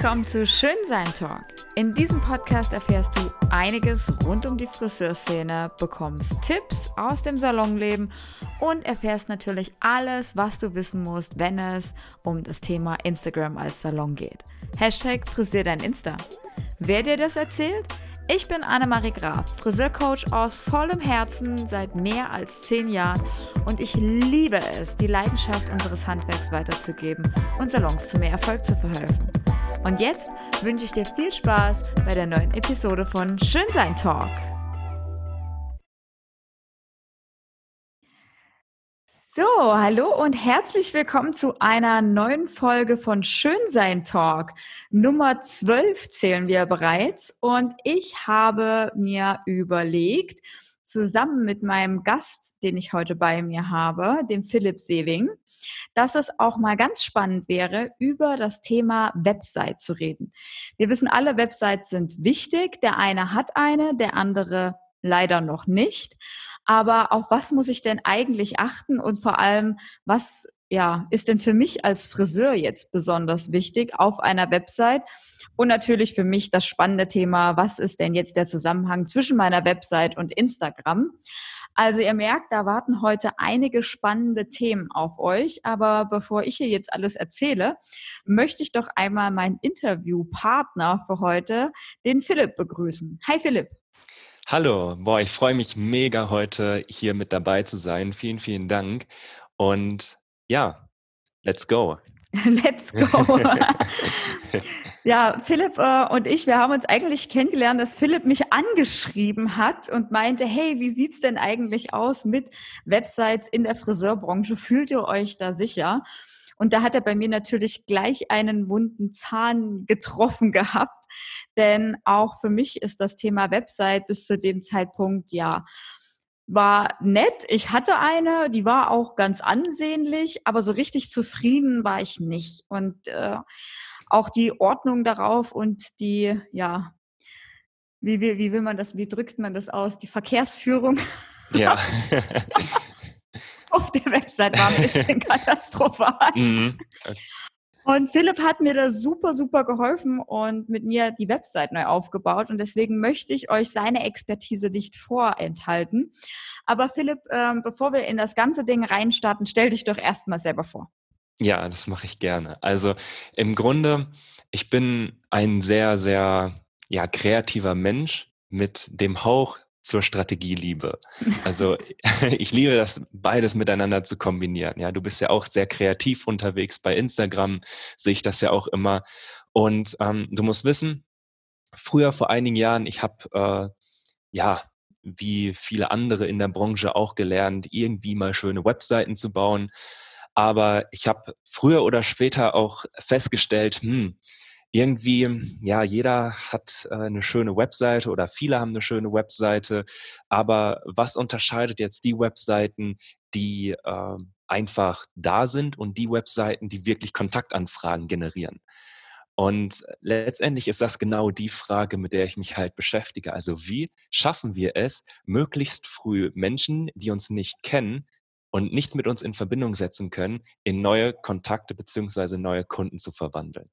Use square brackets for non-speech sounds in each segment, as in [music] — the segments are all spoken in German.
Komm zu Schönsein Talk. In diesem Podcast erfährst du einiges rund um die Friseurszene, bekommst Tipps aus dem Salonleben und erfährst natürlich alles, was du wissen musst, wenn es um das Thema Instagram als Salon geht. Hashtag Frisier dein Insta. Wer dir das erzählt? Ich bin Annemarie Graf, Friseurcoach aus vollem Herzen seit mehr als zehn Jahren und ich liebe es, die Leidenschaft unseres Handwerks weiterzugeben und Salons zu mehr Erfolg zu verhelfen. Und jetzt wünsche ich dir viel Spaß bei der neuen Episode von Schönsein Talk. So, hallo und herzlich willkommen zu einer neuen Folge von Schönsein Talk. Nummer 12 zählen wir bereits und ich habe mir überlegt, zusammen mit meinem Gast, den ich heute bei mir habe, dem Philipp Sewing, dass es auch mal ganz spannend wäre, über das Thema Website zu reden. Wir wissen alle, Websites sind wichtig. Der eine hat eine, der andere leider noch nicht. Aber auf was muss ich denn eigentlich achten und vor allem, was ja, ist denn für mich als Friseur jetzt besonders wichtig auf einer Website? Und natürlich für mich das spannende Thema, was ist denn jetzt der Zusammenhang zwischen meiner Website und Instagram? Also ihr merkt, da warten heute einige spannende Themen auf euch. Aber bevor ich hier jetzt alles erzähle, möchte ich doch einmal meinen Interviewpartner für heute, den Philipp, begrüßen. Hi Philipp. Hallo, boah, ich freue mich mega heute hier mit dabei zu sein. Vielen, vielen Dank. Und ja, let's go. [laughs] Let's go. [laughs] ja, Philipp äh, und ich, wir haben uns eigentlich kennengelernt, dass Philipp mich angeschrieben hat und meinte, hey, wie sieht's denn eigentlich aus mit Websites in der Friseurbranche? Fühlt ihr euch da sicher? Und da hat er bei mir natürlich gleich einen wunden Zahn getroffen gehabt, denn auch für mich ist das Thema Website bis zu dem Zeitpunkt ja war nett. Ich hatte eine, die war auch ganz ansehnlich, aber so richtig zufrieden war ich nicht. Und äh, auch die Ordnung darauf und die, ja, wie, wie, wie will man das, wie drückt man das aus? Die Verkehrsführung. Ja. [laughs] auf der Website war ein bisschen [laughs] katastrophal. Mhm. Und Philipp hat mir da super, super geholfen und mit mir die Website neu aufgebaut. Und deswegen möchte ich euch seine Expertise nicht vorenthalten. Aber Philipp, ähm, bevor wir in das ganze Ding reinstarten, stell dich doch erstmal selber vor. Ja, das mache ich gerne. Also im Grunde, ich bin ein sehr, sehr ja, kreativer Mensch mit dem Hauch zur Strategieliebe. [laughs] Also [laughs] ich liebe das, beides miteinander zu kombinieren. Ja, du bist ja auch sehr kreativ unterwegs bei Instagram, sehe ich das ja auch immer. Und ähm, du musst wissen, früher vor einigen Jahren, ich habe äh, ja wie viele andere in der Branche auch gelernt, irgendwie mal schöne Webseiten zu bauen. Aber ich habe früher oder später auch festgestellt, hm, irgendwie, ja, jeder hat äh, eine schöne Webseite oder viele haben eine schöne Webseite, aber was unterscheidet jetzt die Webseiten, die äh, einfach da sind und die Webseiten, die wirklich Kontaktanfragen generieren? Und letztendlich ist das genau die Frage, mit der ich mich halt beschäftige. Also wie schaffen wir es, möglichst früh Menschen, die uns nicht kennen und nichts mit uns in Verbindung setzen können, in neue Kontakte beziehungsweise neue Kunden zu verwandeln?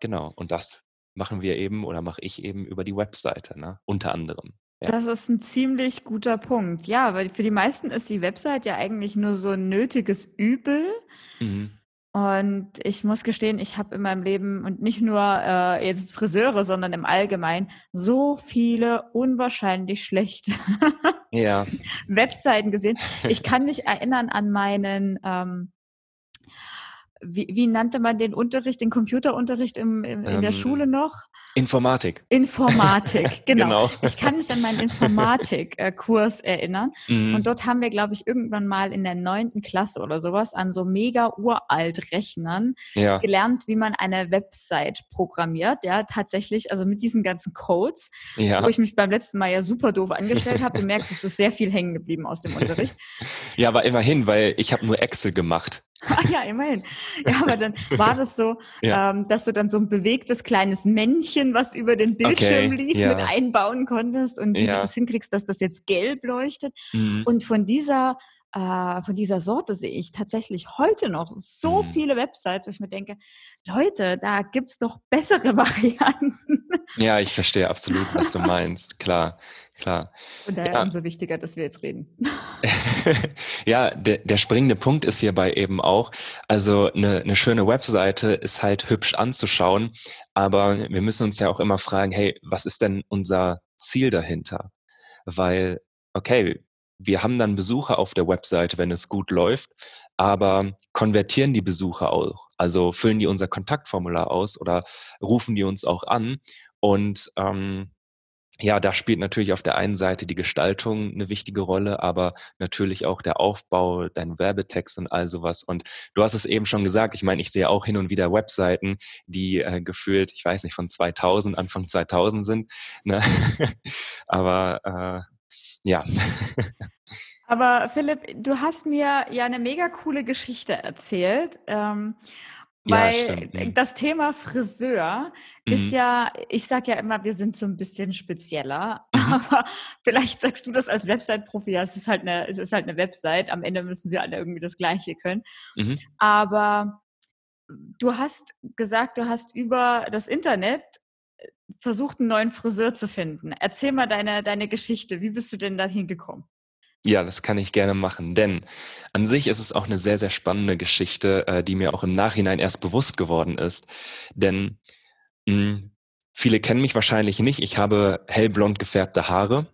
Genau, und das machen wir eben oder mache ich eben über die Webseite, ne? unter anderem. Ja. Das ist ein ziemlich guter Punkt. Ja, weil für die meisten ist die Website ja eigentlich nur so ein nötiges Übel. Mhm. Und ich muss gestehen, ich habe in meinem Leben und nicht nur äh, jetzt Friseure, sondern im Allgemeinen so viele unwahrscheinlich schlechte ja. [laughs] Webseiten gesehen. Ich kann mich erinnern an meinen ähm, wie, wie nannte man den Unterricht, den Computerunterricht im, im, in ähm, der Schule noch? Informatik. Informatik, [laughs] genau. genau. Ich kann mich an meinen Informatik-Kurs erinnern. Mhm. Und dort haben wir, glaube ich, irgendwann mal in der neunten Klasse oder sowas an so mega uralt Rechnern ja. gelernt, wie man eine Website programmiert. Ja, tatsächlich, also mit diesen ganzen Codes, ja. wo ich mich beim letzten Mal ja super doof angestellt habe. Du [laughs] merkst, es ist sehr viel hängen geblieben aus dem Unterricht. Ja, aber immerhin, weil ich habe nur Excel gemacht. [laughs] Ah ja, immerhin. Ja, aber dann war das so, [laughs] ja. ähm, dass du dann so ein bewegtes kleines Männchen, was über den Bildschirm okay, lief, ja. mit einbauen konntest und wie ja. du das hinkriegst, dass das jetzt gelb leuchtet. Mhm. Und von dieser äh, von dieser Sorte sehe ich tatsächlich heute noch so Mhm. viele Websites, wo ich mir denke, Leute, da gibt's doch bessere [laughs] Varianten. Ja, ich verstehe absolut, was du meinst. Klar, klar. Von daher Ja. umso wichtiger, dass wir jetzt reden. [laughs] Ja, der der springende Punkt ist hierbei eben auch, also 'ne 'ne schöne Webseite ist halt hübsch anzuschauen, aber wir müssen uns ja auch immer fragen: „Hey, was ist denn unser Ziel dahinter?“ Weil, okay, wir haben dann Besucher auf der Webseite, wenn es gut läuft, aber konvertieren die Besucher auch? Also, füllen die unser Kontaktformular aus oder rufen die uns auch an? Und, ähm, ja, da spielt natürlich auf der einen Seite die Gestaltung 'ne wichtige Rolle, aber natürlich auch der Aufbau, dein Werbetext und all so was. Und du hast es eben schon gesagt, ich meine, ich sehe auch hin und wieder Webseiten, die, äh, gefühlt, ich weiß nicht, von 2000, Anfang 2000 sind, ne? [laughs] Aber, äh, ja. Aber Philipp, du hast mir ja 'ne mega coole Geschichte erzählt, ähm, Ja, weil. Mhm. das Thema Friseur ist Mhm. ja ich sage ja immer, wir sind so 'n bisschen spezieller, [laughs] Mhm. aber vielleicht sagst du das als Website-Profi, ja, es ist halt 'ne es ist halt 'ne Website. Am Ende müssen sie alle irgendwie das Gleiche können. Mhm. Aber du hast gesagt, du hast über das Internet, versucht, 'n neuen Friseur zu finden. Erzähl mal deine deine Geschichte. Wie bist du denn da hingekommen? Ja, das kann ich gerne machen, denn an sich ist es auch 'ne sehr, sehr spannende Geschichte, äh, die mir auch im Nachhinein erst bewusst geworden ist. Denn, hm, viele kennen mich wahrscheinlich nicht. Ich habe hellblond gefärbte Haare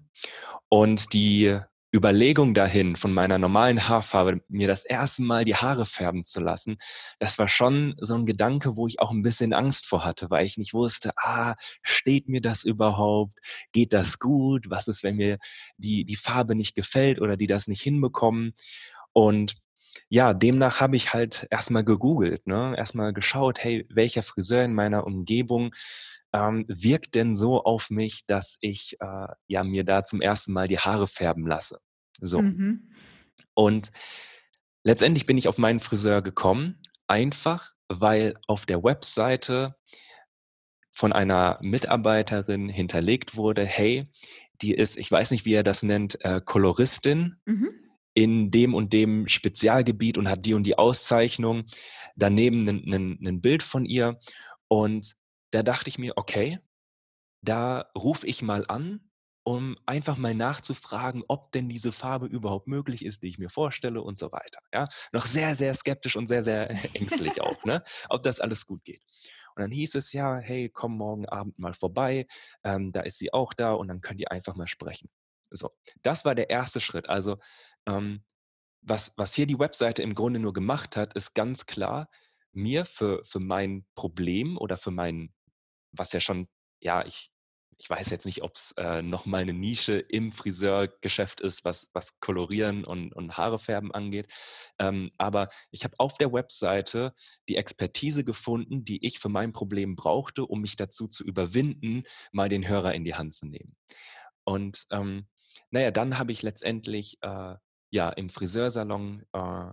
und die Überlegung dahin, von meiner normalen Haarfarbe mir das 1. Mal die Haare färben zu lassen, das war schon so 'n Gedanke, wo ich auch 'n bisschen Angst vor hatte, weil ich nicht wusste: „Ah, steht mir das überhaupt? Geht das gut? Was ist, wenn mir die die Farbe nicht gefällt oder die das nicht hinbekommen?“ Und ja, demnach habe ich halt erst mal gegoogelt, ne? Erst mal geschaut: „Hey, welcher Friseur in meiner Umgebung, ähm, wirkt denn so auf mich, dass ich, äh, ja, mir da zum 1. Mal die Haare färben lasse?“ So. Mhm. Und letztendlich bin ich auf meinen Friseur gekommen, einfach, weil auf der Webseite von einer Mitarbeiterin hinterlegt wurde: „Hey, die ist“ ich weiß nicht, wie er das nennt, äh, „Koloristin Mhm. in dem und dem Spezialgebiet und hat die und die Auszeichnung.“ Daneben 'nen Bild von ihr. Und da dachte ich mir: „Okay, da rufe ich mal an, um einfach mal nachzufragen, ob denn diese Farbe überhaupt möglich ist, die ich mir vorstelle“ und so weiter, ja? Noch sehr, sehr skeptisch und sehr, sehr [laughs] ängstlich auch, ne, ob das alles gut geht. Und dann hieß es: „Ja, hey, komm morgen Abend mal vorbei, ähm, da ist sie auch da und dann könnt ihr einfach mal sprechen.“ So, das war der 1. Schritt. Also, ähm, was was hier die Webseite im Grunde nur gemacht hat, ist ganz klar, mir für für mein Problem oder für mein was ja schon ja, ich ich weiß jetzt nicht, ob's, äh, noch mal 'ne Nische im Friseurgeschäft ist, was was Kolorieren und und Haare färben angeht. Ähm, aber ich habe auf der Webseite die Expertise gefunden, die ich für mein Problem brauchte, um mich dazu zu überwinden, mal den Hörer in die Hand zu nehmen. Und, ähm, na ja, dann habe ich letztendlich, äh, ja, im Friseursalon, äh,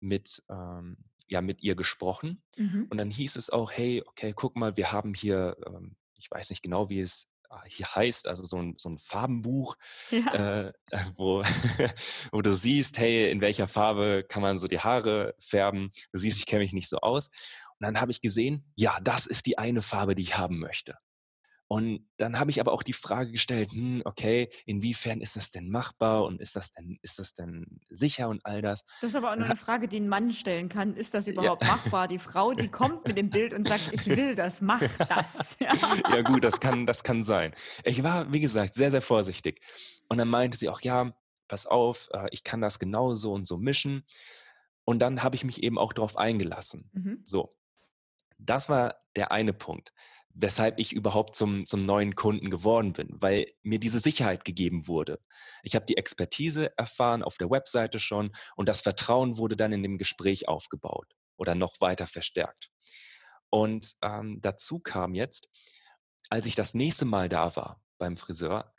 mit ähm, ja, mit ihr gesprochen. Mhm. Und dann hieß es auch: „Hey, okay, guck mal, wir haben hier“ ähm, ich weiß nicht genau, wie es, hier heißt, also so 'n so 'n Farbenbuch, Ja. äh, wo [laughs] wo du siehst, hey, in welcher Farbe kann man so die Haare färben. Du siehst, ich kenne mich nicht so aus. Und dann habe ich gesehen, ja, das ist die eine Farbe, die ich haben möchte. Und dann habe ich aber auch die Frage gestellt: „Hm, okay, inwiefern ist das denn machbar und ist das denn ist das denn sicher und all das?“ Das ist aber auch nur Dann ha 'ne Frage, die 'n Mann stellen kann. Ist das Ja. überhaupt machbar? Die Frau, die kommt mit dem Bild und sagt: „Ich will das, mach [laughs] das.“ [laughs] Ja. Ja gut, das kann das kann sein. Ich war, wie gesagt, sehr, sehr vorsichtig. Und dann meinte sie auch: „Ja, pass auf, äh, ich kann das genau so und so mischen.“ Und dann habe ich mich eben auch drauf eingelassen. Mhm. So. Das war der eine Punkt, weshalb ich überhaupt zum zum neuen Kunden geworden bin, weil mir diese Sicherheit gegeben wurde. Ich habe die Expertise erfahren auf der Webseite schon und das Vertrauen wurde dann in dem Gespräch aufgebaut oder noch weiter verstärkt. Und, ähm, dazu kam jetzt, als ich das nächste Mal da war beim Friseur,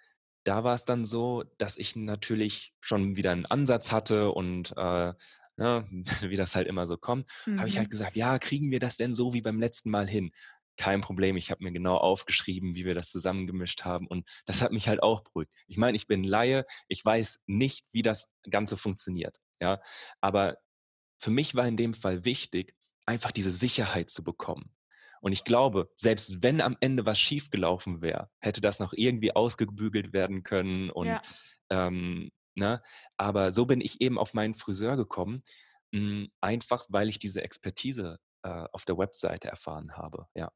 da war's dann so, dass ich natürlich schon wieder 'n Ansatz hatte und, äh, ne, [laughs] wie das halt immer so kommt, habe ich halt Mhm. gesagt: „Ja, kriegen wir das denn so wie beim letzten Mal hin?“ Kein Problem, ich habe mir genau aufgeschrieben, wie wir das zusammengemischt haben und das hat mich halt auch beruhigt. Ich meine, ich bin Laie, ich weiß nicht, wie das Ganze funktioniert. ja. Aber für mich war in dem Fall wichtig, einfach diese Sicherheit zu bekommen. Und ich glaube, selbst wenn am Ende was schiefgelaufen wäre, hätte das noch irgendwie ausgebügelt werden können und ja. ähm, ne? Aber so bin ich eben auf meinen Friseur gekommen, mh, hm, einfach weil ich diese Expertise äh, auf der Webseite erfahren habe. Ja.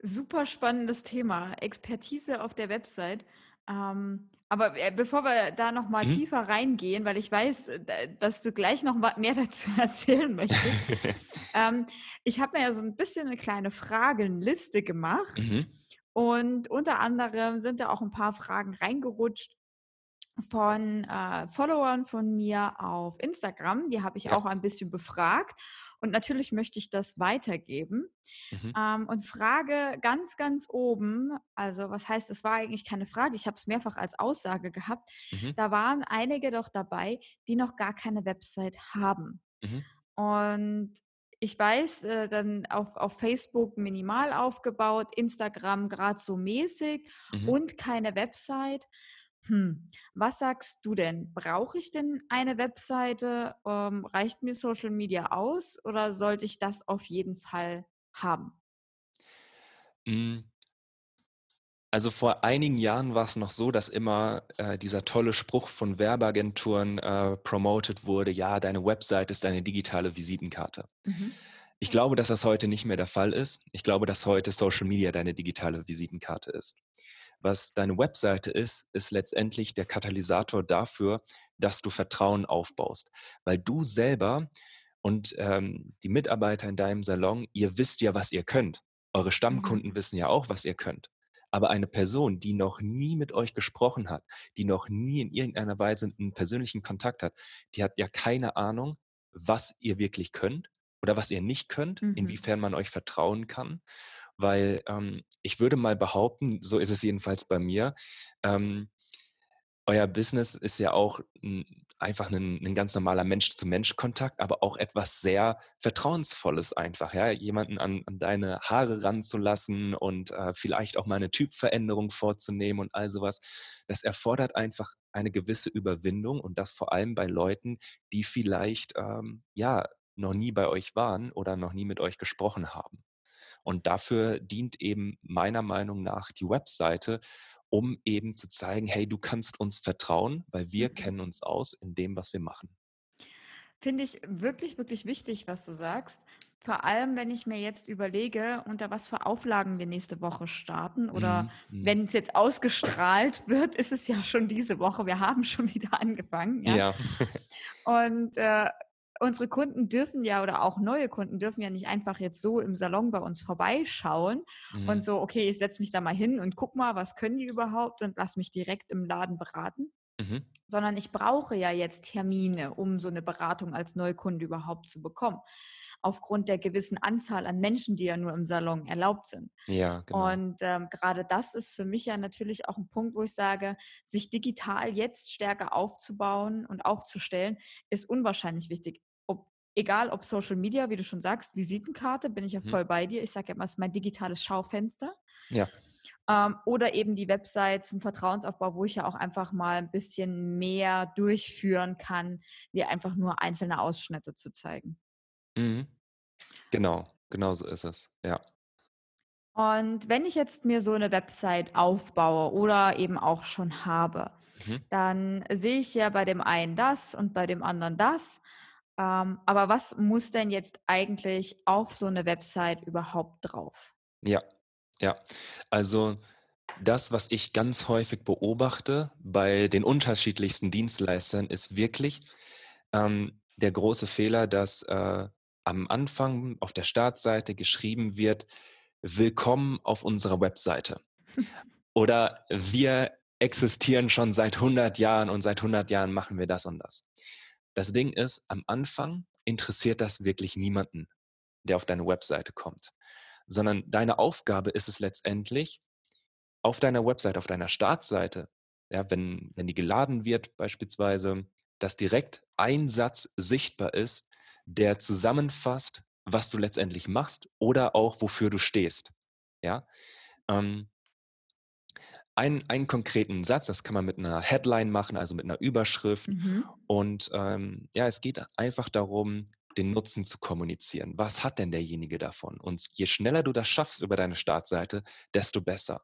Super spannendes Thema. Expertise auf der Website. Ähm, aber äh, bevor wir da noch mal mhm. tiefer reingehen, weil ich weiß, äh, dass du gleich noch mehr [laughs] dazu erzählen möchtest. [laughs] ähm, ich habe mir ja so ein bisschen eine kleine Fragenliste gemacht. Mhm. Und unter anderem sind da auch ein paar Fragen reingerutscht von äh, Followern von mir auf Instagram. Die habe ich ja. auch ein bisschen befragt. Und natürlich möchte ich das weitergeben. Mhm. Ähm, und frage ganz, ganz oben, also was heißt, es war eigentlich keine Frage, ich habe es mehrfach als Aussage gehabt, mhm. da waren einige doch dabei, die noch gar keine Website haben. Mhm. Und ich weiß, äh, dann auf, auf Facebook minimal aufgebaut, Instagram gerade so mäßig mhm. und keine Website. Hm, was sagst du denn? Brauche ich denn eine Webseite? Ähm, reicht mir Social Media aus oder sollte ich das auf jeden Fall haben? Hm. Also vor einigen Jahren war es noch so, dass immer äh, dieser tolle Spruch von Werbeagenturen äh, promoted wurde, ja, deine Website ist deine digitale Visitenkarte. Mhm. Ich glaube, dass das heute nicht mehr der Fall ist. Ich glaube, dass heute Social Media deine digitale Visitenkarte ist. Was deine Webseite ist, ist letztendlich der Katalysator dafür, dass du Vertrauen aufbaust. Weil du selber und ähm, die Mitarbeiter in deinem Salon, ihr wisst ja, was ihr könnt. Eure Stammkunden mhm. wissen ja auch, was ihr könnt. Aber eine Person, die noch nie mit euch gesprochen hat, die noch nie in irgendeiner Weise einen persönlichen Kontakt hat, die hat ja keine Ahnung, was ihr wirklich könnt oder was ihr nicht könnt, mhm. inwiefern man euch vertrauen kann weil ähm, ich würde mal behaupten, so ist es jedenfalls bei mir, ähm, euer Business ist ja auch n, einfach ein, ein, ganz normaler Mensch-zu-Mensch-Kontakt, aber auch etwas sehr Vertrauensvolles einfach, ja, jemanden an, an deine Haare ranzulassen und äh, vielleicht auch mal eine Typveränderung vorzunehmen und all sowas. Das erfordert einfach eine gewisse Überwindung und das vor allem bei Leuten, die vielleicht ähm, ja noch nie bei euch waren oder noch nie mit euch gesprochen haben. Und dafür dient eben meiner Meinung nach die Webseite, um eben zu zeigen, hey, du kannst uns vertrauen, weil wir mhm. kennen uns aus in dem, was wir machen. Finde ich wirklich, wirklich wichtig, was du sagst. Vor allem, wenn ich mir jetzt überlege, unter was für Auflagen wir nächste Woche starten oder mhm. mhm. wenn es jetzt ausgestrahlt wird, ist es ja schon diese Woche. Wir haben schon [laughs] wieder angefangen. Ja. ja. Und äh, unsere Kunden dürfen ja oder auch neue Kunden dürfen ja nicht einfach jetzt so im Salon bei uns vorbeischauen mhm. und so, okay, ich setze mich da mal hin und guck mal, was können die überhaupt und lass mich direkt im Laden beraten. Mhm. Sondern ich brauche ja jetzt Termine, um so eine Beratung als Neukunde überhaupt zu bekommen aufgrund der gewissen Anzahl an Menschen, die ja nur im Salon erlaubt sind. Ja, genau. Und ähm, gerade das ist für mich ja natürlich auch ein Punkt, wo ich sage, sich digital jetzt stärker aufzubauen und aufzustellen, ist unwahrscheinlich wichtig. Ob, egal ob Social Media, wie du schon sagst, Visitenkarte, bin ich ja mhm. voll bei dir. Ich sage ja immer, es ist mein digitales Schaufenster. Ja. Ähm, oder eben die Website zum Vertrauensaufbau, wo ich ja auch einfach mal ein bisschen mehr durchführen kann, wie einfach nur einzelne Ausschnitte zu zeigen. Mhm. Genau, genau so ist es, ja. Und wenn ich jetzt mir so eine Website aufbaue oder eben auch schon habe, Mhm. dann sehe ich ja bei dem einen das und bei dem anderen das. Ähm, aber was muss denn jetzt eigentlich auf so eine Website überhaupt drauf? Ja, ja. Also das, was ich ganz häufig beobachte bei den unterschiedlichsten Dienstleistern, ist wirklich ähm, der große Fehler, dass äh, am Anfang auf der Startseite geschrieben wird, willkommen auf unserer Webseite. Oder wir existieren schon seit 100 Jahren und seit 100 Jahren machen wir das und das. Das Ding ist, am Anfang interessiert das wirklich niemanden, der auf deine Webseite kommt, sondern deine Aufgabe ist es letztendlich, auf deiner Webseite, auf deiner Startseite, ja, wenn, wenn die geladen wird beispielsweise, dass direkt ein Satz sichtbar ist, der zusammenfasst, was du letztendlich machst oder auch wofür du stehst. Ja. Ähm, einen, einen konkreten Satz, das kann man mit einer Headline machen, also mit einer Überschrift. Mhm. Und ähm, ja, es geht einfach darum, den Nutzen zu kommunizieren. Was hat denn derjenige davon? Und je schneller du das schaffst über deine Startseite, desto besser.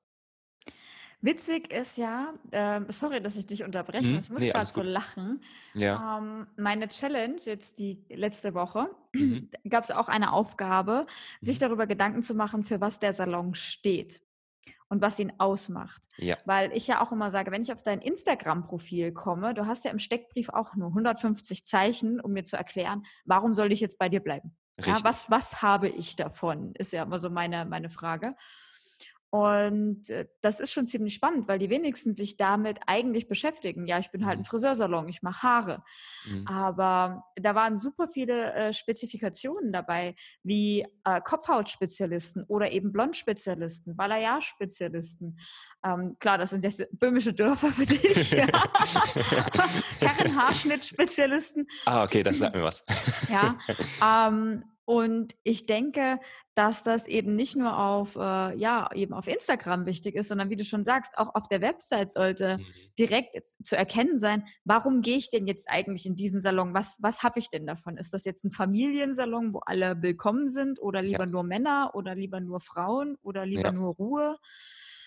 Witzig ist ja, ähm, sorry, dass ich dich unterbreche, Mhm. ich muss Ne, gerade so lachen. Ja. Ähm, meine Challenge jetzt die letzte Woche, Mhm. [clears throat] gab es auch eine Aufgabe, sich Mhm. darüber Gedanken zu machen, für was der Salon steht und was ihn ausmacht. Ja. Weil ich ja auch immer sage, wenn ich auf dein Instagram-Profil komme, du hast ja im Steckbrief auch nur 150 Zeichen, um mir zu erklären, warum soll ich jetzt bei dir bleiben? Ja, was, was habe ich davon, ist ja immer so meine, meine Frage. Und äh, das ist schon ziemlich spannend, weil die wenigsten sich damit eigentlich beschäftigen. Ja, ich bin halt ein Mhm. Friseursalon, ich mache Haare. Mhm. Aber da waren super viele äh, Spezifikationen dabei, wie äh, Kopfhautspezialisten oder eben Blondspezialisten, Balayage-Spezialisten. Ähm, klar, das sind jetzt böhmische Dörfer für dich. Ja. [laughs] Herrenhaarschnittspezialisten. Ah, okay, das sagt [laughs] mir was. Ja, [laughs] ähm, und ich denke, dass das eben nicht nur auf, äh, ja, eben auf Instagram wichtig ist, sondern wie du schon sagst, auch auf der Website sollte Mhm. direkt zu erkennen sein, warum gehe ich denn jetzt eigentlich in diesen Salon? Was, was habe ich denn davon? Ist das jetzt ein Familiensalon, wo alle willkommen sind oder lieber Ja, nur Männer oder lieber nur Frauen oder lieber ja, nur Ruhe?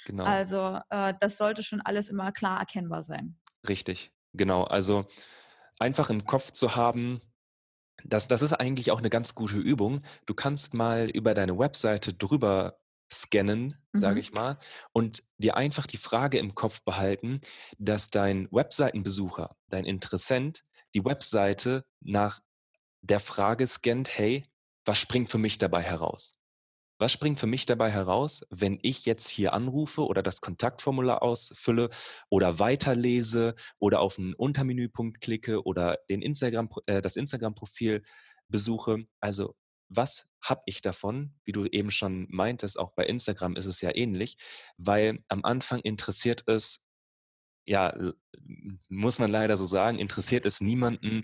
genau. Also äh, das sollte schon alles immer klar erkennbar sein. Richtig. Genau. Also einfach im Kopf zu haben, das, das ist eigentlich auch eine ganz gute Übung. Du kannst mal über deine Webseite drüber scannen, sage Mhm. ich mal, und dir einfach die Frage im Kopf behalten, dass dein Webseitenbesucher, dein Interessent, die Webseite nach der Frage scannt, hey, was springt für mich dabei heraus? Was springt für mich dabei heraus, wenn ich jetzt hier anrufe oder das Kontaktformular ausfülle oder weiterlese oder auf einen Untermenüpunkt klicke oder den Instagram, äh, das Instagram-Profil besuche? Also was habe ich davon? Wie du eben schon meintest, auch bei Instagram ist es ja ähnlich, weil am Anfang interessiert es ja, muss man leider so sagen, interessiert es niemanden,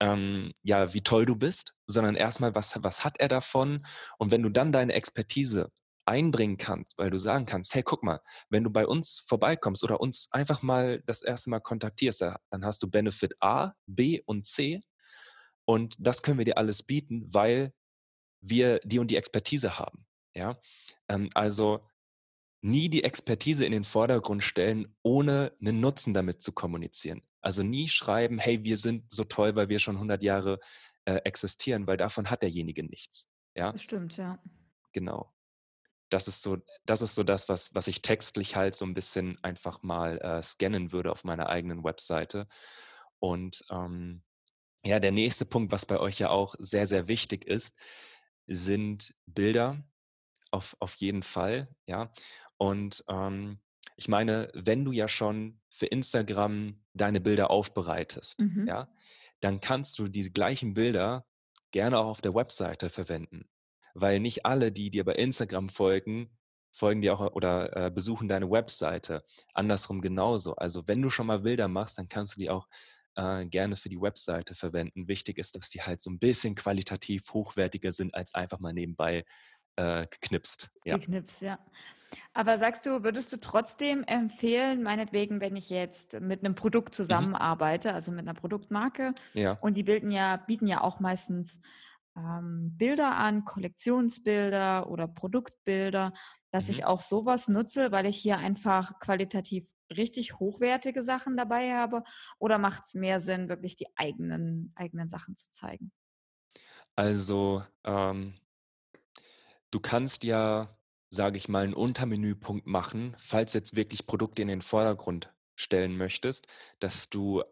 ähm, ja, wie toll du bist, sondern erstmal, was, was hat er davon? Und wenn du dann deine Expertise einbringen kannst, weil du sagen kannst, hey, guck mal, wenn du bei uns vorbeikommst oder uns einfach mal das erste Mal kontaktierst, da- dann hast du Benefit A, B und C und das können wir dir alles bieten, weil wir die und die Expertise haben. Ja, ähm, also nie die Expertise in den Vordergrund stellen, ohne einen Nutzen damit zu kommunizieren. Also nie schreiben, hey, wir sind so toll, weil wir schon 100 Jahre äh, existieren, weil davon hat derjenige nichts. Ja, Das stimmt, ja. genau. Das ist so, das ist so das, was, was ich textlich halt so ein bisschen einfach mal äh, scannen würde auf meiner eigenen Webseite. Und ähm, ja, der nächste Punkt, was bei euch ja auch sehr, sehr wichtig ist, sind Bilder auf, auf jeden Fall, ja. Und ähm, ich meine, wenn du ja schon für Instagram deine Bilder aufbereitest, Mhm. ja, dann kannst du diese gleichen Bilder gerne auch auf der Webseite verwenden. Weil nicht alle, die dir bei Instagram folgen, folgen dir auch oder äh, besuchen deine Webseite. Andersrum genauso. Also wenn du schon mal Bilder machst, dann kannst du die auch äh, gerne für die Webseite verwenden. Wichtig ist, dass die halt so ein bisschen qualitativ hochwertiger sind als einfach mal nebenbei äh, geknipst. Ja. Geknipst, ja. Aber sagst du, würdest du trotzdem empfehlen, meinetwegen, wenn ich jetzt mit einem Produkt Mhm. zusammenarbeite, also mit einer Produktmarke, Ja. und die bilden ja, bieten ja auch meistens ähm, Bilder an, Kollektionsbilder oder Produktbilder, dass ich Mhm. auch sowas nutze, weil ich hier einfach qualitativ richtig hochwertige Sachen dabei habe? Oder macht es mehr Sinn, wirklich die eigenen, eigenen Sachen zu zeigen? Also, ähm, du kannst ja, sage ich mal, einen Untermenüpunkt machen, falls jetzt wirklich Produkte in den Vordergrund stellen möchtest, dass du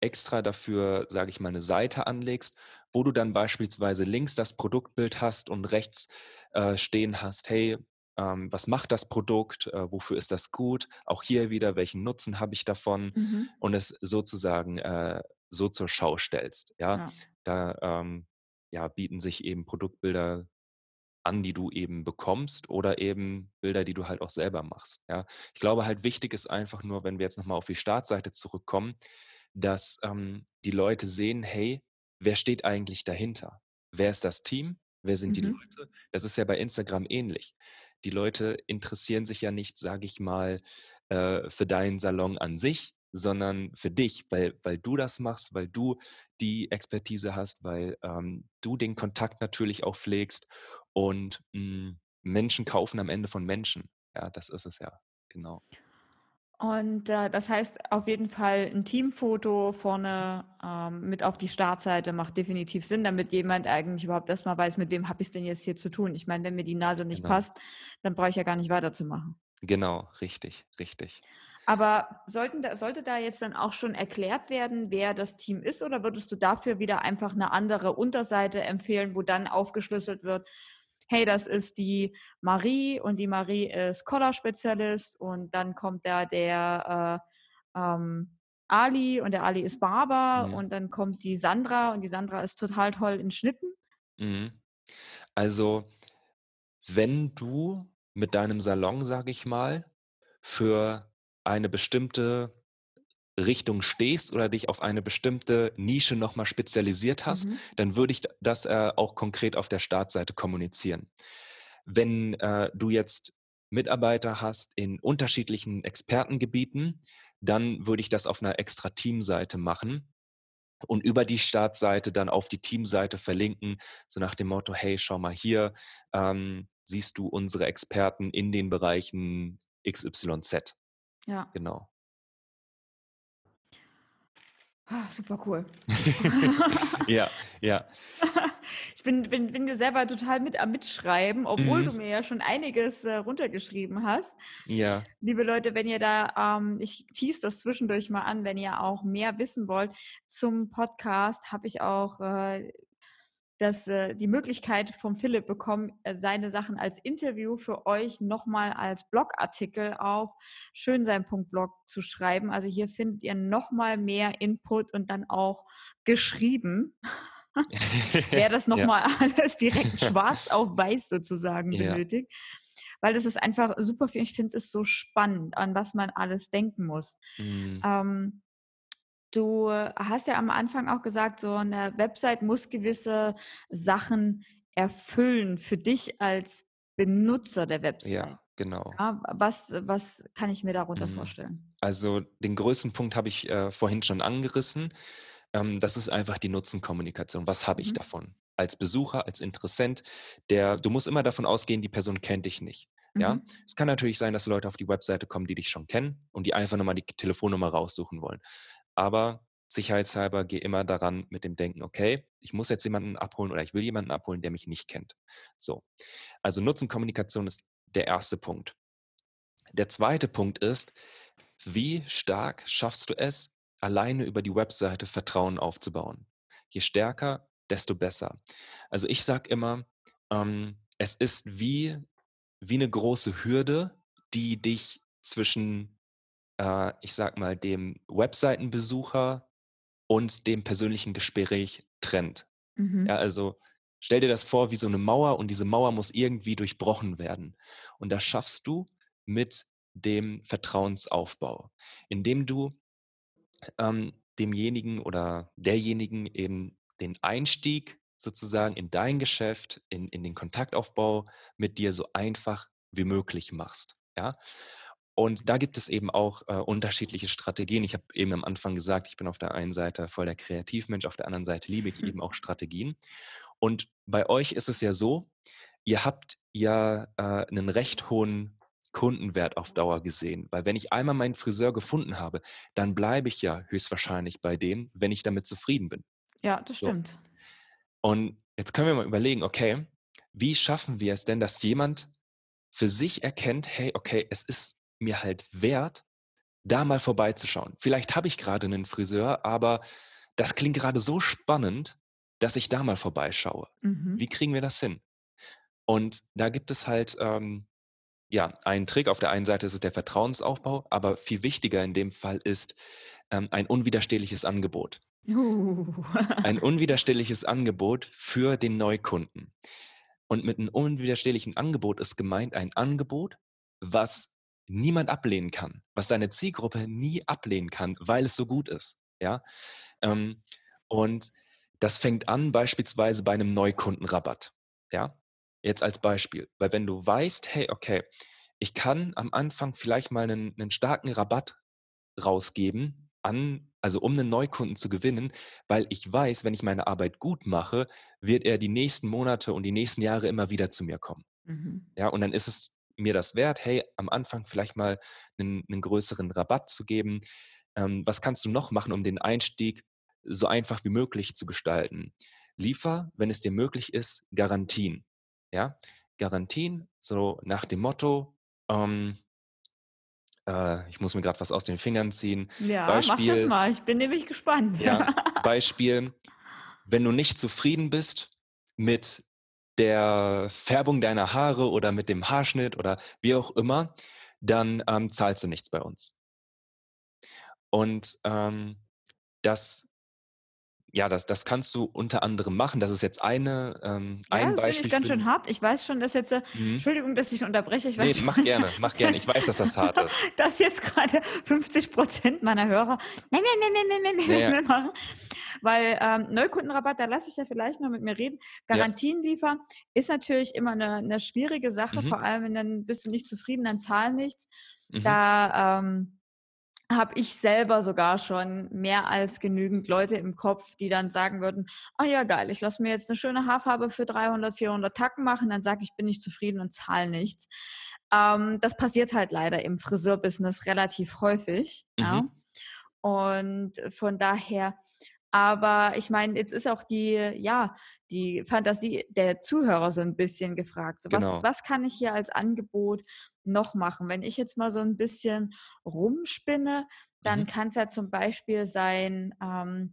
extra dafür, sage ich mal, eine Seite anlegst, wo du dann beispielsweise links das Produktbild hast und rechts äh, stehen hast, hey, ähm, was macht das Produkt, äh, wofür ist das gut, auch hier wieder, welchen Nutzen habe ich davon Mhm. und es sozusagen äh, so zur Schau stellst. Ja, Ja. da ähm, ja, bieten sich eben Produktbilder an, die du eben bekommst oder eben Bilder, die du halt auch selber machst. Ja. Ich glaube halt wichtig ist einfach nur, wenn wir jetzt nochmal auf die Startseite zurückkommen, dass ähm, die Leute sehen, hey, wer steht eigentlich dahinter? Wer ist das Team? Wer sind die Mhm. Leute? Das ist ja bei Instagram ähnlich. Die Leute interessieren sich ja nicht, sage ich mal, äh, für deinen Salon an sich, sondern für dich, weil, weil du das machst, weil du die Expertise hast, weil ähm, du den Kontakt natürlich auch pflegst und mh, hm, Menschen kaufen am Ende von Menschen. Ja, das ist es ja, genau. Und äh, das heißt auf jeden Fall ein Teamfoto vorne ähm, mit auf die Startseite macht definitiv Sinn, damit jemand eigentlich überhaupt erstmal weiß, mit wem habe ich es denn jetzt hier zu tun. Ich meine, wenn mir die Nase nicht genau. passt, dann brauche ich ja gar nicht weiterzumachen. Genau, richtig, richtig. Aber sollten da, sollte da jetzt dann auch schon erklärt werden, wer das Team ist, oder würdest du dafür wieder einfach eine andere Unterseite empfehlen, wo dann aufgeschlüsselt wird, hey, das ist die Marie und die Marie ist Collar-Spezialist und dann kommt da der äh, ähm, Ali und der Ali ist Barber mhm. und dann kommt die Sandra und die Sandra ist total toll in Schnitten. Mhm. Also, wenn du mit deinem Salon, sage ich mal, für eine bestimmte Richtung stehst oder dich auf eine bestimmte Nische nochmal spezialisiert hast, mhm. dann würde ich das äh, auch konkret auf der Startseite kommunizieren. Wenn äh, du jetzt Mitarbeiter hast in unterschiedlichen Expertengebieten, dann würde ich das auf einer extra Teamseite machen und über die Startseite dann auf die Teamseite verlinken, so nach dem Motto, hey, schau mal hier, ähm, siehst du unsere Experten in den Bereichen XYZ. Ja. Genau. Ah, super cool. [laughs] ja, ja. Ich bin, bin, bin dir selber total mit am Mitschreiben, obwohl mhm. du mir ja schon einiges äh, runtergeschrieben hast. Ja. Liebe Leute, wenn ihr da, ähm, ich tease das zwischendurch mal an, wenn ihr auch mehr wissen wollt zum Podcast, habe ich auch äh, das, äh, die Möglichkeit vom Philipp bekommen, äh, seine Sachen als Interview für euch nochmal als Blogartikel auf schönsein.blog zu schreiben. Also hier findet ihr nochmal mehr Input und dann auch geschrieben. [laughs] Wer das nochmal ja. alles direkt [laughs] schwarz auf weiß sozusagen ja. benötigt. Weil das ist einfach super viel. Ich finde es so spannend, an was man alles denken muss. Mhm. Ähm, Du hast ja am Anfang auch gesagt, so eine Website muss gewisse Sachen erfüllen für dich als Benutzer der Website. Ja, genau. Ja, was, was kann ich mir darunter mhm. vorstellen? Also den größten Punkt habe ich äh, vorhin schon angerissen. Ähm, das ist einfach die Nutzenkommunikation. Was habe ich mhm. davon? Als Besucher, als Interessent, der, du musst immer davon ausgehen, die Person kennt dich nicht. Ja, mhm. es kann natürlich sein, dass Leute auf die Webseite kommen, die dich schon kennen und die einfach nochmal die Telefonnummer raussuchen wollen. Aber sicherheitshalber gehe immer daran mit dem Denken, okay, ich muss jetzt jemanden abholen oder ich will jemanden abholen, der mich nicht kennt. So. Also Nutzenkommunikation ist der erste Punkt. Der zweite Punkt ist, wie stark schaffst du es, alleine über die Webseite Vertrauen aufzubauen? Je stärker, desto besser. Also ich sage immer, ähm, es ist wie, wie eine große Hürde, die dich zwischen äh, ich sag mal, dem Webseitenbesucher und dem persönlichen Gespräch trennt. Mhm. Ja, also stell dir das vor wie so eine Mauer und diese Mauer muss irgendwie durchbrochen werden. Und das schaffst du mit dem Vertrauensaufbau, indem du ähm, demjenigen oder derjenigen eben den Einstieg sozusagen in dein Geschäft, in, in den Kontaktaufbau mit dir so einfach wie möglich machst. Ja? Und da gibt es eben auch äh, unterschiedliche Strategien. Ich habe eben am Anfang gesagt, ich bin auf der einen Seite voll der Kreativmensch, auf der anderen Seite liebe ich eben auch Strategien. Und bei euch ist es ja so, ihr habt ja äh, einen recht hohen Kundenwert auf Dauer gesehen. Weil wenn ich einmal meinen Friseur gefunden habe, dann bleibe ich ja höchstwahrscheinlich bei dem, wenn ich damit zufrieden bin. Ja, das so. stimmt. Und jetzt können wir mal überlegen, okay, wie schaffen wir es denn, dass jemand für sich erkennt, hey, okay, es ist mir halt wert, da mal vorbeizuschauen. Vielleicht habe ich gerade einen Friseur, aber das klingt gerade so spannend, dass ich da mal vorbeischaue. Mhm. Wie kriegen wir das hin? Und da gibt es halt ähm, ja einen Trick. Auf der einen Seite ist es der Vertrauensaufbau, aber viel wichtiger in dem Fall ist ähm, ein unwiderstehliches Angebot. Uh. ein [laughs] unwiderstehliches Angebot für den Neukunden. Und mit einem unwiderstehlichen Angebot ist gemeint ein Angebot, was niemand ablehnen kann, was deine Zielgruppe nie ablehnen kann, weil es so gut ist. Ja? Ähm, und das fängt an beispielsweise bei einem Neukundenrabatt. Ja? Jetzt als Beispiel, weil wenn du weißt, hey, okay, ich kann am Anfang vielleicht mal einen, einen starken Rabatt rausgeben an, also um einen Neukunden zu gewinnen, weil ich weiß, wenn ich meine Arbeit gut mache, wird er die nächsten Monate und die nächsten Jahre immer wieder zu mir kommen. Mhm. Ja, und dann ist es mir das wert, hey, am Anfang vielleicht mal einen, einen größeren Rabatt zu geben. Ähm, was kannst du noch machen, um den Einstieg so einfach wie möglich zu gestalten? Liefer, wenn es dir möglich ist, Garantien. Ja, Garantien, so nach dem Motto, ähm, äh, ich muss mir gerade was aus den Fingern ziehen. Ja, mach das Beispiel, mal. Ich bin nämlich gespannt. ja, [laughs] Beispiel, wenn du nicht zufrieden bist mit der Färbung deiner Haare oder mit dem Haarschnitt oder wie auch immer, dann ähm, zahlst du nichts bei uns. Und ähm, das ja, das, das kannst du unter anderem machen. Das ist jetzt eine, ähm, Ja, ein das finde ich Beispiel ganz schön hart. Ich weiß schon, dass jetzt, äh, Mhm. Entschuldigung, dass ich unterbreche, ich Nee, weiß mach schon, gerne, [laughs] mach gerne. dass, Ich weiß, dass das hart ist. [laughs] dass jetzt gerade 50 Prozent meiner Hörer nein, nein, nein, nein, nein, nein, Ja, ja. nein machen. Weil ähm, Neukundenrabatt, da lasse ich ja vielleicht noch mit mir reden. Ja. Garantien liefern ist natürlich immer eine, eine schwierige Sache, Mhm. vor allem wenn dann bist du nicht zufrieden, dann zahl nichts. Mhm. Da ähm, habe ich selber sogar schon mehr als genügend Leute im Kopf, die dann sagen würden, ah ja geil, ich lasse mir jetzt eine schöne Haarfarbe für 300, 400 Tacken machen, dann sage ich, bin nicht zufrieden und zahle nichts. Ähm, das passiert halt leider im Friseurbusiness relativ häufig. Ja? Mhm. Und von daher, aber ich meine, jetzt ist auch die, ja, die Fantasie der Zuhörer so ein bisschen gefragt. So, was, Genau. was kann ich hier als Angebot noch machen? Wenn ich jetzt mal so ein bisschen rumspinne, dann Mhm. kann es ja zum Beispiel sein, ähm,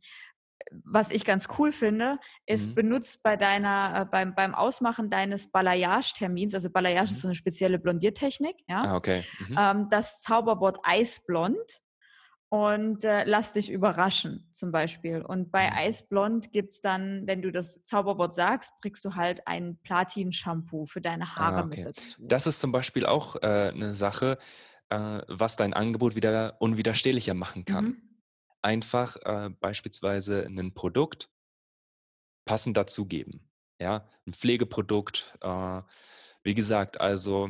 was ich ganz cool finde, ist Mhm. benutzt bei deiner, äh, beim, beim Ausmachen deines Balayage-Termins, also Balayage Mhm. ist so eine spezielle Blondiertechnik, ja, Ah, okay. Mhm. ähm, das Zauberwort Eisblond und äh, lass dich überraschen zum Beispiel. Und bei Mhm. Eisblond gibt es dann, wenn du das Zauberwort sagst, kriegst du halt ein Platin-Shampoo für deine Haare Ah, mit okay. dazu. Das ist zum Beispiel auch äh, eine Sache, äh, was dein Angebot wieder unwiderstehlicher machen kann. Mhm. Einfach äh, beispielsweise ein Produkt passend dazugeben. Ja, ein Pflegeprodukt. Äh, wie gesagt, also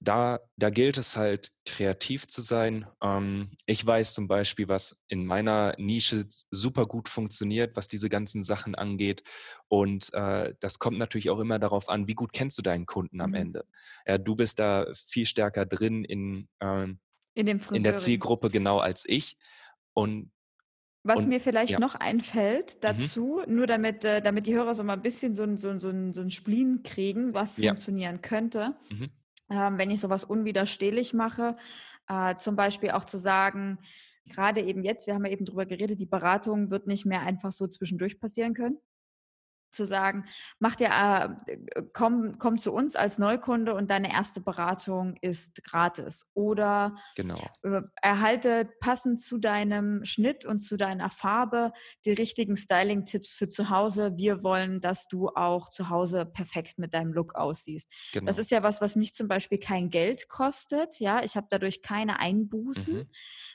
da, da gilt es halt, kreativ zu sein. Ähm, ich weiß zum Beispiel, was in meiner Nische super gut funktioniert, was diese ganzen Sachen angeht. Und äh, das kommt natürlich auch immer darauf an, wie gut kennst du deinen Kunden am Mhm. Ende. Ja, du bist da viel stärker drin in, ähm, In in der. Zielgruppe genau als ich. Und, Was und mir vielleicht ja. noch einfällt Mhm. dazu, nur damit, äh, damit die Hörer so mal ein bisschen so ein, so ein, so ein, so ein Spleen kriegen, was Ja. funktionieren könnte, Mhm. Ähm, wenn ich sowas unwiderstehlich mache, äh, zum Beispiel auch zu sagen, gerade eben jetzt, wir haben ja eben drüber geredet, die Beratung wird nicht mehr einfach so zwischendurch passieren können. Zu sagen, mach dir, äh, äh, komm, komm zu uns als Neukunde und deine erste Beratung ist gratis. Oder Genau. äh, erhalte passend zu deinem Schnitt und zu deiner Farbe die richtigen Styling-Tipps für zu Hause. Wir wollen, dass du auch zu Hause perfekt mit deinem Look aussiehst. Das Genau. ist ja was, was mich zum Beispiel kein Geld kostet. Ja, ich habe dadurch keine Einbußen. Mhm.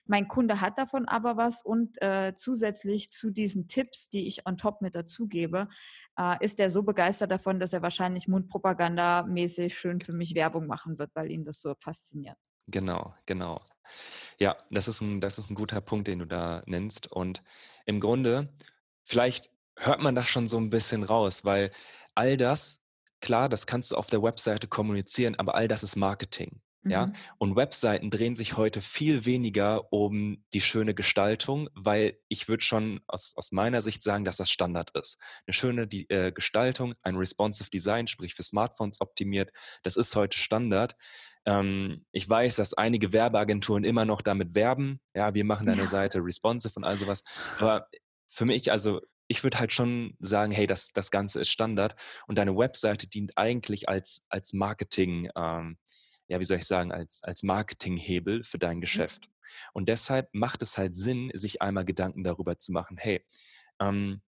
Mein Kunde hat davon aber was und äh, zusätzlich zu diesen Tipps, die ich on top mit dazugebe, äh, ist er so begeistert davon, dass er wahrscheinlich Mundpropaganda-mäßig schön für mich Werbung machen wird, weil ihn das so fasziniert. Genau, genau. Ja, das ist ein, das ist ein guter Punkt, den du da nennst. Und im Grunde, vielleicht hört man das schon so ein bisschen raus, weil all das, klar, das kannst du auf der Webseite kommunizieren, aber all das ist Marketing. Ja, Mhm. und Webseiten drehen sich heute viel weniger um die schöne Gestaltung, weil ich würde schon aus, aus meiner Sicht sagen, dass das Standard ist. Eine schöne die, äh, Gestaltung, ein responsive Design, sprich für Smartphones optimiert, das ist heute Standard. Ähm, ich weiß, dass einige Werbeagenturen immer noch damit werben. Ja, wir machen deine Ja. Seite responsive und all sowas. Aber für mich, also ich würde halt schon sagen, hey, das, das Ganze ist Standard und deine Webseite dient eigentlich als, als Marketing, ähm, ja, wie soll ich sagen, als, als Marketinghebel für dein Mhm. Geschäft. Und deshalb macht es halt Sinn, sich einmal Gedanken darüber zu machen, hey, ähm,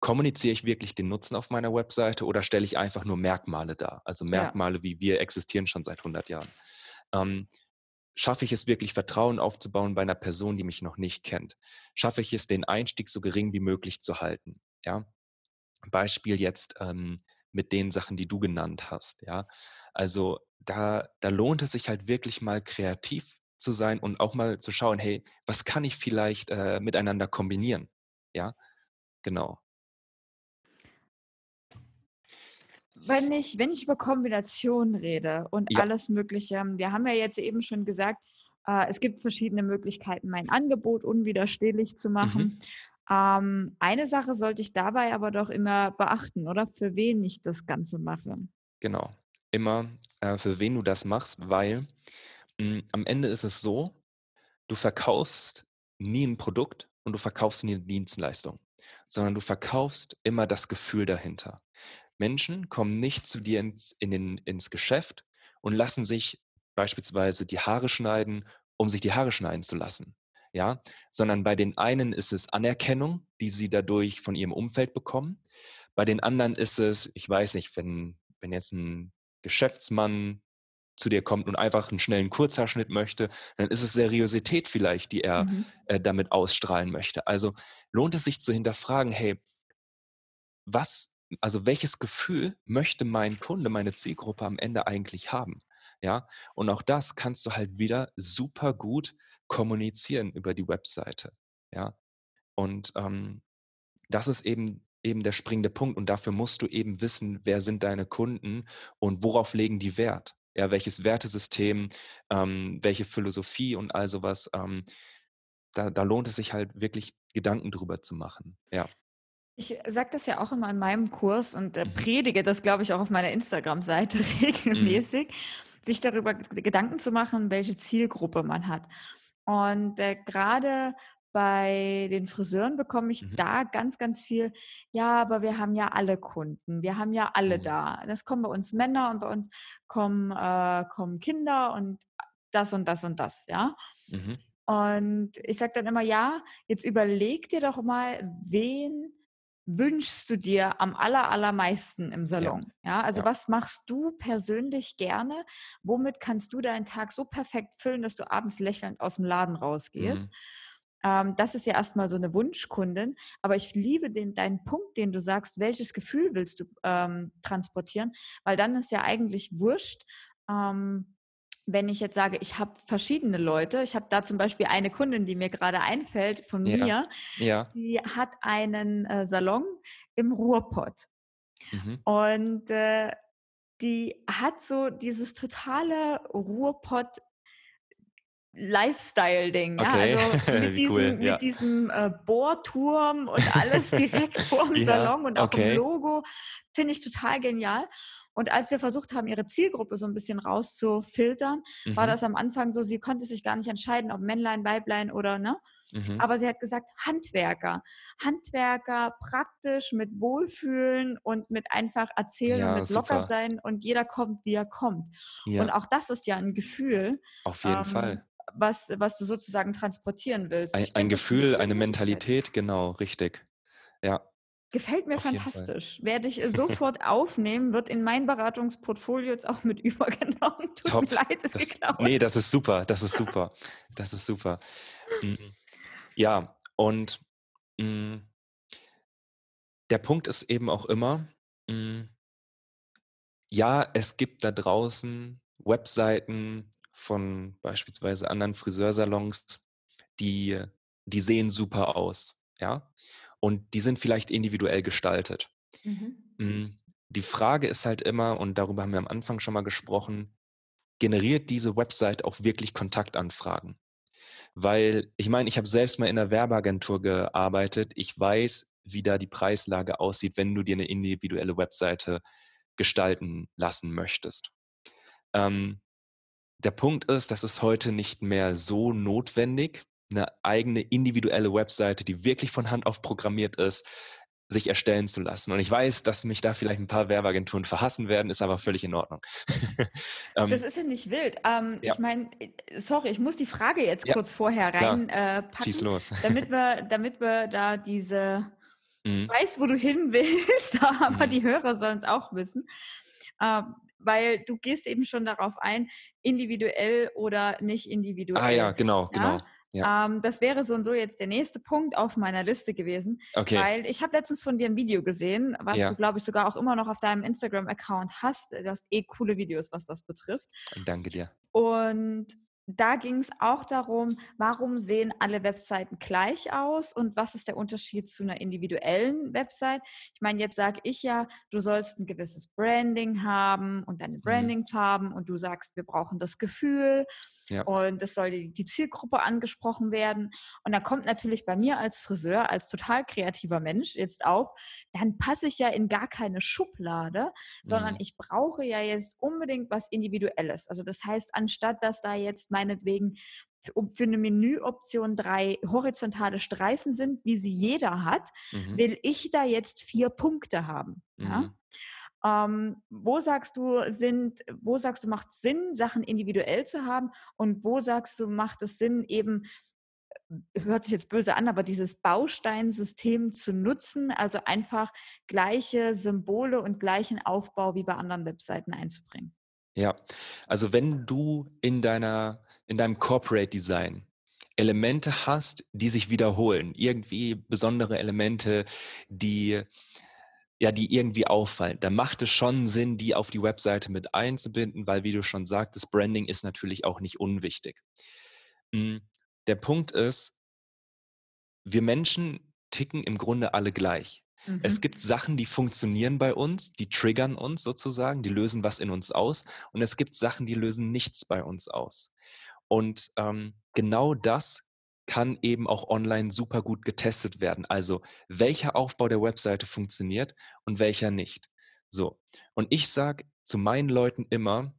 kommuniziere ich wirklich den Nutzen auf meiner Webseite oder stelle ich einfach nur Merkmale dar? Also Ja. Merkmale, wie wir existieren schon seit 100 Jahren. Ähm, schaffe ich es wirklich, Vertrauen aufzubauen bei einer Person, die mich noch nicht kennt? Schaffe ich es, den Einstieg so gering wie möglich zu halten? Ja? Beispiel jetzt ähm, mit den Sachen, die du genannt hast. Ja? Also da, da lohnt es sich halt wirklich mal kreativ zu sein und auch mal zu schauen, hey, was kann ich vielleicht äh, miteinander kombinieren? Ja, genau. Wenn ich, wenn ich über Kombinationen rede und Ja. alles Mögliche, wir haben ja jetzt eben schon gesagt, äh, es gibt verschiedene Möglichkeiten, mein Angebot unwiderstehlich zu machen. Mhm. Ähm, eine Sache sollte ich dabei aber doch immer beachten, oder? Für wen ich das Ganze mache. Genau. Immer, für wen du das machst, weil hm, am Ende ist es so, du verkaufst nie ein Produkt und du verkaufst nie eine Dienstleistung, sondern du verkaufst immer das Gefühl dahinter. Menschen kommen nicht zu dir ins, in den, ins Geschäft und lassen sich beispielsweise die Haare schneiden, um sich die Haare schneiden zu lassen. Ja, sondern bei den einen ist es Anerkennung, die sie dadurch von ihrem Umfeld bekommen. Bei den anderen ist es, ich weiß nicht, wenn, wenn jetzt ein Geschäftsmann zu dir kommt und einfach einen schnellen Kurzhaarschnitt möchte, dann ist es Seriosität vielleicht, die er Mhm. äh, damit ausstrahlen möchte. Also lohnt es sich zu hinterfragen, hey, was, also welches Gefühl möchte mein Kunde, meine Zielgruppe am Ende eigentlich haben? Ja, und auch das kannst du halt wieder super gut kommunizieren über die Webseite. Ja, und ähm, das ist eben eben der springende Punkt und dafür musst du eben wissen, wer sind deine Kunden und worauf legen die Wert? Ja, welches Wertesystem, ähm, welche Philosophie und all sowas. Ähm, da, da lohnt es sich halt wirklich Gedanken drüber zu machen. Ja. Ich sage das ja auch immer in meinem Kurs und äh, Mhm. predige das, glaube ich, auch auf meiner Instagram-Seite [laughs] Mhm. regelmäßig, sich darüber Gedanken zu machen, welche Zielgruppe man hat. Und äh, gerade bei den Friseuren bekomme ich Mhm. da ganz, ganz viel, ja, aber wir haben ja alle Kunden, wir haben ja alle Mhm. da. Das kommen bei uns Männer und bei uns kommen, äh, kommen Kinder und das und das und das, ja. Mhm. Und ich sage dann immer, ja, jetzt überleg dir doch mal, wen wünschst du dir am aller, allermeisten im Salon? Ja, also ja. was machst du persönlich gerne? Womit kannst du deinen Tag so perfekt füllen, dass du abends lächelnd aus dem Laden rausgehst? Ähm, das ist ja erstmal so eine Wunschkundin, aber ich liebe den, deinen Punkt, den du sagst, welches Gefühl willst du ähm, transportieren, weil dann ist ja eigentlich wurscht, ähm, wenn ich jetzt sage, ich habe verschiedene Leute, ich habe da zum Beispiel eine Kundin, die mir gerade einfällt von Ja. mir, Ja. die hat einen äh, Salon im Ruhrpott Mhm. und äh, die hat so dieses totale Ruhrpott Lifestyle-Ding, ja, Okay. also [laughs] mit diesem, cool, mit ja. diesem äh, Bohrturm und alles [laughs] direkt vorm Ja, Salon und auch okay. im Logo, finde ich total genial. Und als wir versucht haben, ihre Zielgruppe so ein bisschen rauszufiltern, war Mhm. das am Anfang so, sie konnte sich gar nicht entscheiden, ob Männlein, Weiblein oder, ne? Mhm. Aber sie hat gesagt, Handwerker. Handwerker praktisch mit Wohlfühlen und mit einfach erzählen und Ja, mit locker super. sein und jeder kommt, wie er kommt. Und Ja, auch das ist ja ein Gefühl, auf jeden ähm, Fall. Was, was du sozusagen transportieren willst. Ein, ein Gefühl, eine. Mentalität, genau, richtig. Ja, Gefällt mir auf fantastisch. Werde ich äh, [laughs] sofort aufnehmen, wird in mein Beratungsportfolio jetzt auch mit [laughs] übergenommen. Tut Top. mir leid, ist Das, geklaut. nee, das ist super. Das ist super. Das ist super. Mm, Ja, und mm, der Punkt ist eben auch immer, mm, ja, es gibt da draußen Webseiten von beispielsweise anderen Friseursalons, die, die sehen super aus, ja. Und die sind vielleicht individuell gestaltet. Mhm. Mm, Die Frage ist halt immer, und darüber haben wir am Anfang schon mal gesprochen, generiert diese Website auch wirklich Kontaktanfragen? Weil ich meine, ich habe selbst mal in einer Werbeagentur gearbeitet. Ich weiß, wie da die Preislage aussieht, wenn du dir eine individuelle Webseite gestalten lassen möchtest. Ähm, der Punkt ist, das ist heute nicht mehr so notwendig, eine eigene individuelle Webseite, die wirklich von Hand auf programmiert ist, sich erstellen zu lassen. Und ich weiß, dass mich da vielleicht ein paar Werbeagenturen verhassen werden, ist aber völlig in Ordnung. [laughs] ähm, Das ist ja nicht wild. Ähm, ja. Ich meine, sorry, ich muss die Frage jetzt Ja, kurz vorher klar. rein äh, schieß packen, los. damit [laughs] wir, damit wir da diese, ich Mhm. weiß, wo du hin [laughs] willst, aber Mhm. die Hörer sollen es auch wissen. Ähm, weil du gehst eben schon darauf ein, individuell oder nicht Ah ja, individuell. genau, Ja? genau. Ja. Ähm, das wäre so und so jetzt der nächste Punkt auf meiner Liste gewesen. Okay. Weil ich habe letztens von dir ein Video gesehen, was ja. du, glaube ich, sogar auch immer noch auf deinem Instagram-Account hast. Du hast eh coole Videos, was das betrifft. Danke dir. Und da ging es auch darum, warum sehen alle Webseiten gleich aus und was ist der Unterschied zu einer individuellen Website? Ich meine, jetzt sage ich ja, du sollst ein gewisses Branding haben und deine mhm. Brandingfarben und du sagst, wir brauchen das Gefühl ja. und es soll die, die Zielgruppe angesprochen werden. Und da kommt natürlich bei mir als Friseur, als total kreativer Mensch jetzt auch, dann passe ich ja in gar keine Schublade, sondern mhm. ich brauche ja jetzt unbedingt was Individuelles. Also das heißt, anstatt dass da jetzt meinetwegen für eine Menüoption drei horizontale Streifen sind, wie sie jeder hat, mhm. will ich da jetzt vier Punkte haben. Mhm. Ja? Ähm, wo sagst du, sind, wo sagst du, macht Sinn, Sachen individuell zu haben und wo sagst du, macht es Sinn, eben, äh, hört sich jetzt böse an, aber dieses Bausteinsystem zu nutzen, also einfach gleiche Symbole und gleichen Aufbau wie bei anderen Webseiten einzubringen? Ja, also wenn du in deiner, in deinem Corporate Design Elemente hast, die sich wiederholen, irgendwie besondere Elemente, die ja, die irgendwie auffallen, dann macht es schon Sinn, die auf die Webseite mit einzubinden, weil, wie du schon sagtest, Branding ist natürlich auch nicht unwichtig. Hm, der Punkt ist, wir Menschen ticken im Grunde alle gleich. Mhm. Es gibt Sachen, die funktionieren bei uns, die triggern uns sozusagen, die lösen was in uns aus. Und es gibt Sachen, die lösen nichts bei uns aus. Und ähm, genau das kann eben auch online super gut getestet werden. Also welcher Aufbau der Webseite funktioniert und welcher nicht. So. Und ich sage zu meinen Leuten immer,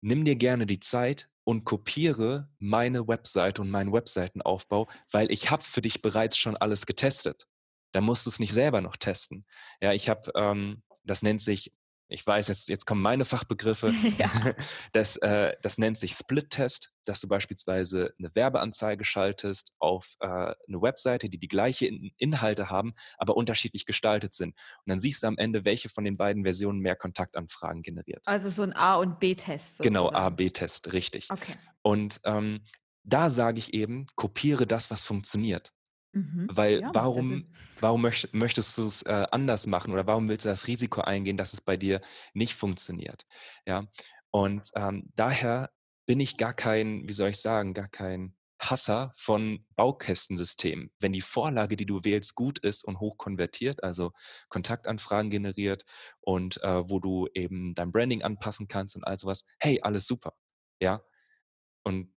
nimm dir gerne die Zeit und kopiere meine Webseite und meinen Webseitenaufbau, weil ich habe für dich bereits schon alles getestet. Da musst du es nicht selber noch testen. Ja, ich habe, ähm, das nennt sich ich weiß, jetzt, jetzt kommen meine Fachbegriffe. [laughs] Ja. [laughs] Das, äh, das nennt sich Split-Test, dass du beispielsweise eine Werbeanzeige schaltest auf äh, eine Webseite, die die gleiche In Inhalte haben, aber unterschiedlich gestaltet sind. Und dann siehst du am Ende, welche von den beiden Versionen mehr Kontaktanfragen generiert. Also so ein A- und B-Test. Genau, A-B-Test, richtig. Okay. Und ähm, da sage ich eben, kopiere das, was funktioniert. Mhm. Weil Ja, warum, warum möcht, möchtest du es äh, anders machen oder warum willst du das Risiko eingehen, dass es bei dir nicht funktioniert? Ja. Und ähm, daher bin ich gar kein, wie soll ich sagen, gar kein Hasser von Baukästensystemen. Wenn die Vorlage, die du wählst, gut ist und hoch konvertiert, also Kontaktanfragen generiert und äh, wo du eben dein Branding anpassen kannst und all sowas, hey, alles super. Ja. Und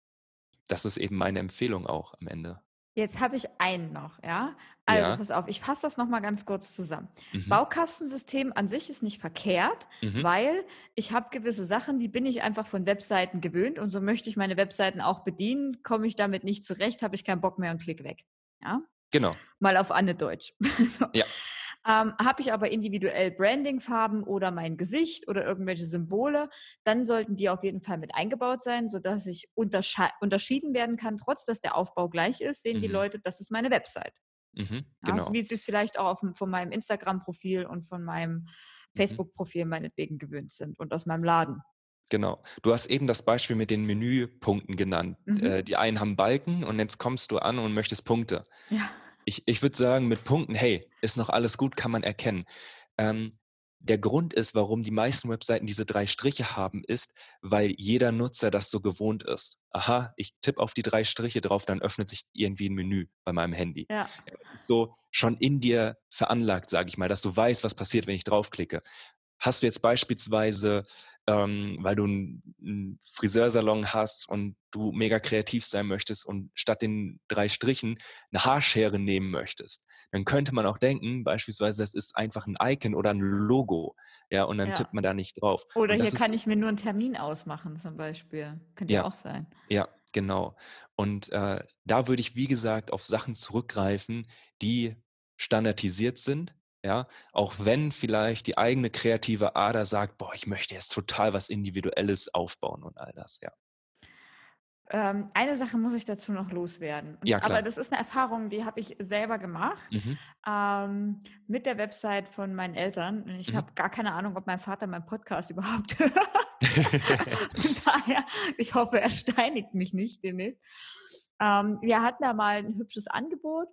das ist eben meine Empfehlung auch am Ende. Jetzt habe ich einen noch, ja. Also ja. pass auf, ich fasse das nochmal ganz kurz zusammen. Mhm. Baukastensystem an sich ist nicht verkehrt, mhm. weil ich habe gewisse Sachen, die bin ich einfach von Webseiten gewöhnt und so möchte ich meine Webseiten auch bedienen. Komme ich damit nicht zurecht, habe ich keinen Bock mehr und klick weg. Ja. Genau. Mal auf Anne Deutsch. [laughs] so. Ja. Ähm, Habe ich aber individuell Brandingfarben oder mein Gesicht oder irgendwelche Symbole, dann sollten die auf jeden Fall mit eingebaut sein, sodass ich unterschieden werden kann, trotz dass der Aufbau gleich ist, sehen mhm. die Leute, das ist meine Website. Mhm, genau. Also, wie sie es vielleicht auch auf, von meinem Instagram-Profil und von meinem mhm. Facebook-Profil meinetwegen gewöhnt sind und aus meinem Laden. Genau. Du hast eben das Beispiel mit den Menüpunkten genannt. Mhm. Äh, die einen haben Balken und jetzt kommst du an und möchtest Punkte. Ja ich, ich würde sagen, mit Punkten, hey, ist noch alles gut, kann man erkennen. Ähm, der Grund ist, warum die meisten Webseiten diese drei Striche haben, ist, weil jeder Nutzer das so gewohnt ist. Aha, ich tippe auf die drei Striche drauf, dann öffnet sich irgendwie ein Menü bei meinem Handy. Ja. Es ist so schon in dir veranlagt, sage ich mal, dass du weißt, was passiert, wenn ich draufklicke. Hast du jetzt beispielsweise ähm, weil du einen Friseursalon hast und du mega kreativ sein möchtest und statt den drei Strichen eine Haarschere nehmen möchtest, dann könnte man auch denken, beispielsweise, das ist einfach ein Icon oder ein Logo, ja, und dann ja. tippt man da nicht drauf. Oder hier kann ich mir nur einen Termin ausmachen, zum Beispiel. Könnte ja auch sein. Ja, genau. Und äh, da würde ich, wie gesagt, auf Sachen zurückgreifen, die standardisiert sind, ja, auch wenn vielleicht die eigene kreative Ader sagt, boah, ich möchte jetzt total was Individuelles aufbauen und all das, ja. Ähm, eine Sache muss ich dazu noch loswerden. Ja, klar. Aber das ist eine Erfahrung, die habe ich selber gemacht mhm. ähm, mit der Website von meinen Eltern. Ich mhm. habe gar keine Ahnung, ob mein Vater meinen Podcast [laughs] überhaupt [laughs] hört. von daher, ich hoffe, er steinigt mich nicht demnächst. Ähm, wir hatten da mal ein hübsches Angebot,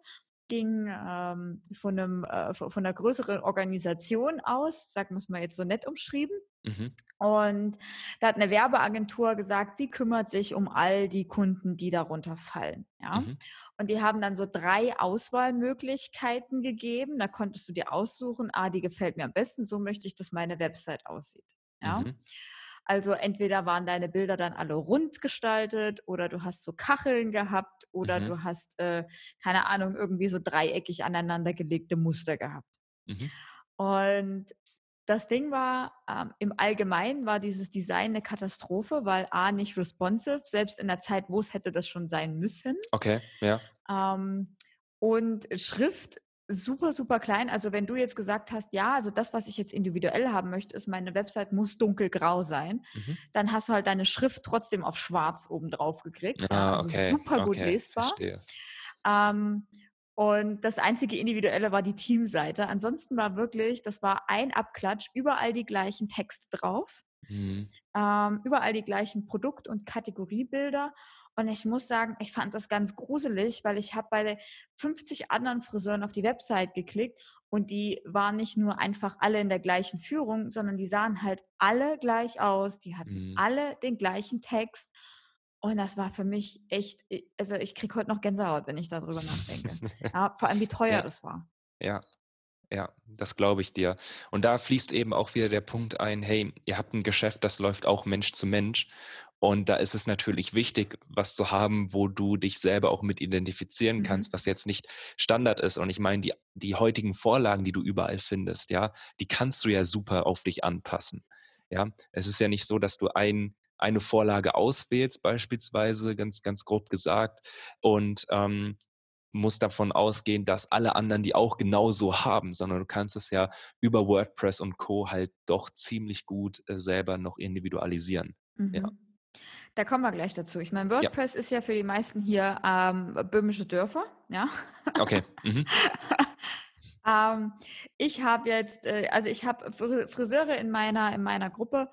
ging ähm, von, einem, äh, von einer größeren Organisation aus, sagen wir es mal jetzt so nett umschrieben. Mhm. Und da hat eine Werbeagentur gesagt, sie kümmert sich um all die Kunden, die darunter fallen. Ja? Mhm. Und die haben dann so drei Auswahlmöglichkeiten gegeben. Da konntest du dir aussuchen, ah, die gefällt mir am besten, so möchte ich, dass meine Website aussieht. Ja? Mhm. Also entweder waren deine Bilder dann alle rund gestaltet oder du hast so Kacheln gehabt oder mhm. du hast, äh, keine Ahnung, irgendwie so dreieckig aneinandergelegte Muster gehabt. Mhm. Und das Ding war, ähm, im Allgemeinen war dieses Design eine Katastrophe, weil A, nicht responsive, selbst in der Zeit, wo es hätte das schon sein müssen. Okay, ja. Ähm, und Schrift super, super klein. Also wenn du jetzt gesagt hast, ja, also das, was ich jetzt individuell haben möchte, ist, meine Website muss dunkelgrau sein, mhm. dann hast du halt deine Schrift trotzdem auf schwarz oben drauf gekriegt. Ah, also okay, super gut okay, lesbar. Ähm, und das einzige Individuelle war die Teamseite. Ansonsten war wirklich, das war ein Abklatsch, überall die gleichen Texte drauf, mhm. ähm, überall die gleichen Produkt- und Kategoriebilder. Und ich muss sagen, ich fand das ganz gruselig, weil ich habe bei 50 anderen Friseuren auf die Website geklickt und die waren nicht nur einfach alle in der gleichen Führung, sondern die sahen halt alle gleich aus. Die hatten mhm. alle den gleichen Text. Und das war für mich echt, also ich kriege heute noch Gänsehaut, wenn ich darüber nachdenke. [laughs] ja, vor allem, wie teuer ja. das war. Ja, ja, das glaube ich dir. Und da fließt eben auch wieder der Punkt ein, hey, ihr habt ein Geschäft, das läuft auch Mensch zu Mensch. Und da ist es natürlich wichtig, was zu haben, wo du dich selber auch mit identifizieren mhm. kannst, was jetzt nicht Standard ist. Und ich meine, die, die heutigen Vorlagen, die du überall findest, ja, die kannst du ja super auf dich anpassen. Ja, es ist ja nicht so, dass du ein eine Vorlage auswählst, beispielsweise, ganz, ganz grob gesagt, und ähm, musst davon ausgehen, dass alle anderen die auch genauso haben, sondern du kannst es ja über WordPress und Co. halt doch ziemlich gut äh, selber noch individualisieren. Mhm. Ja. Da kommen wir gleich dazu. Ich meine, WordPress ja. ist ja für die meisten hier ähm, böhmische Dörfer, ja. Okay. Mhm. [laughs] ähm, ich habe jetzt, äh, also ich habe Friseure in meiner, in meiner Gruppe,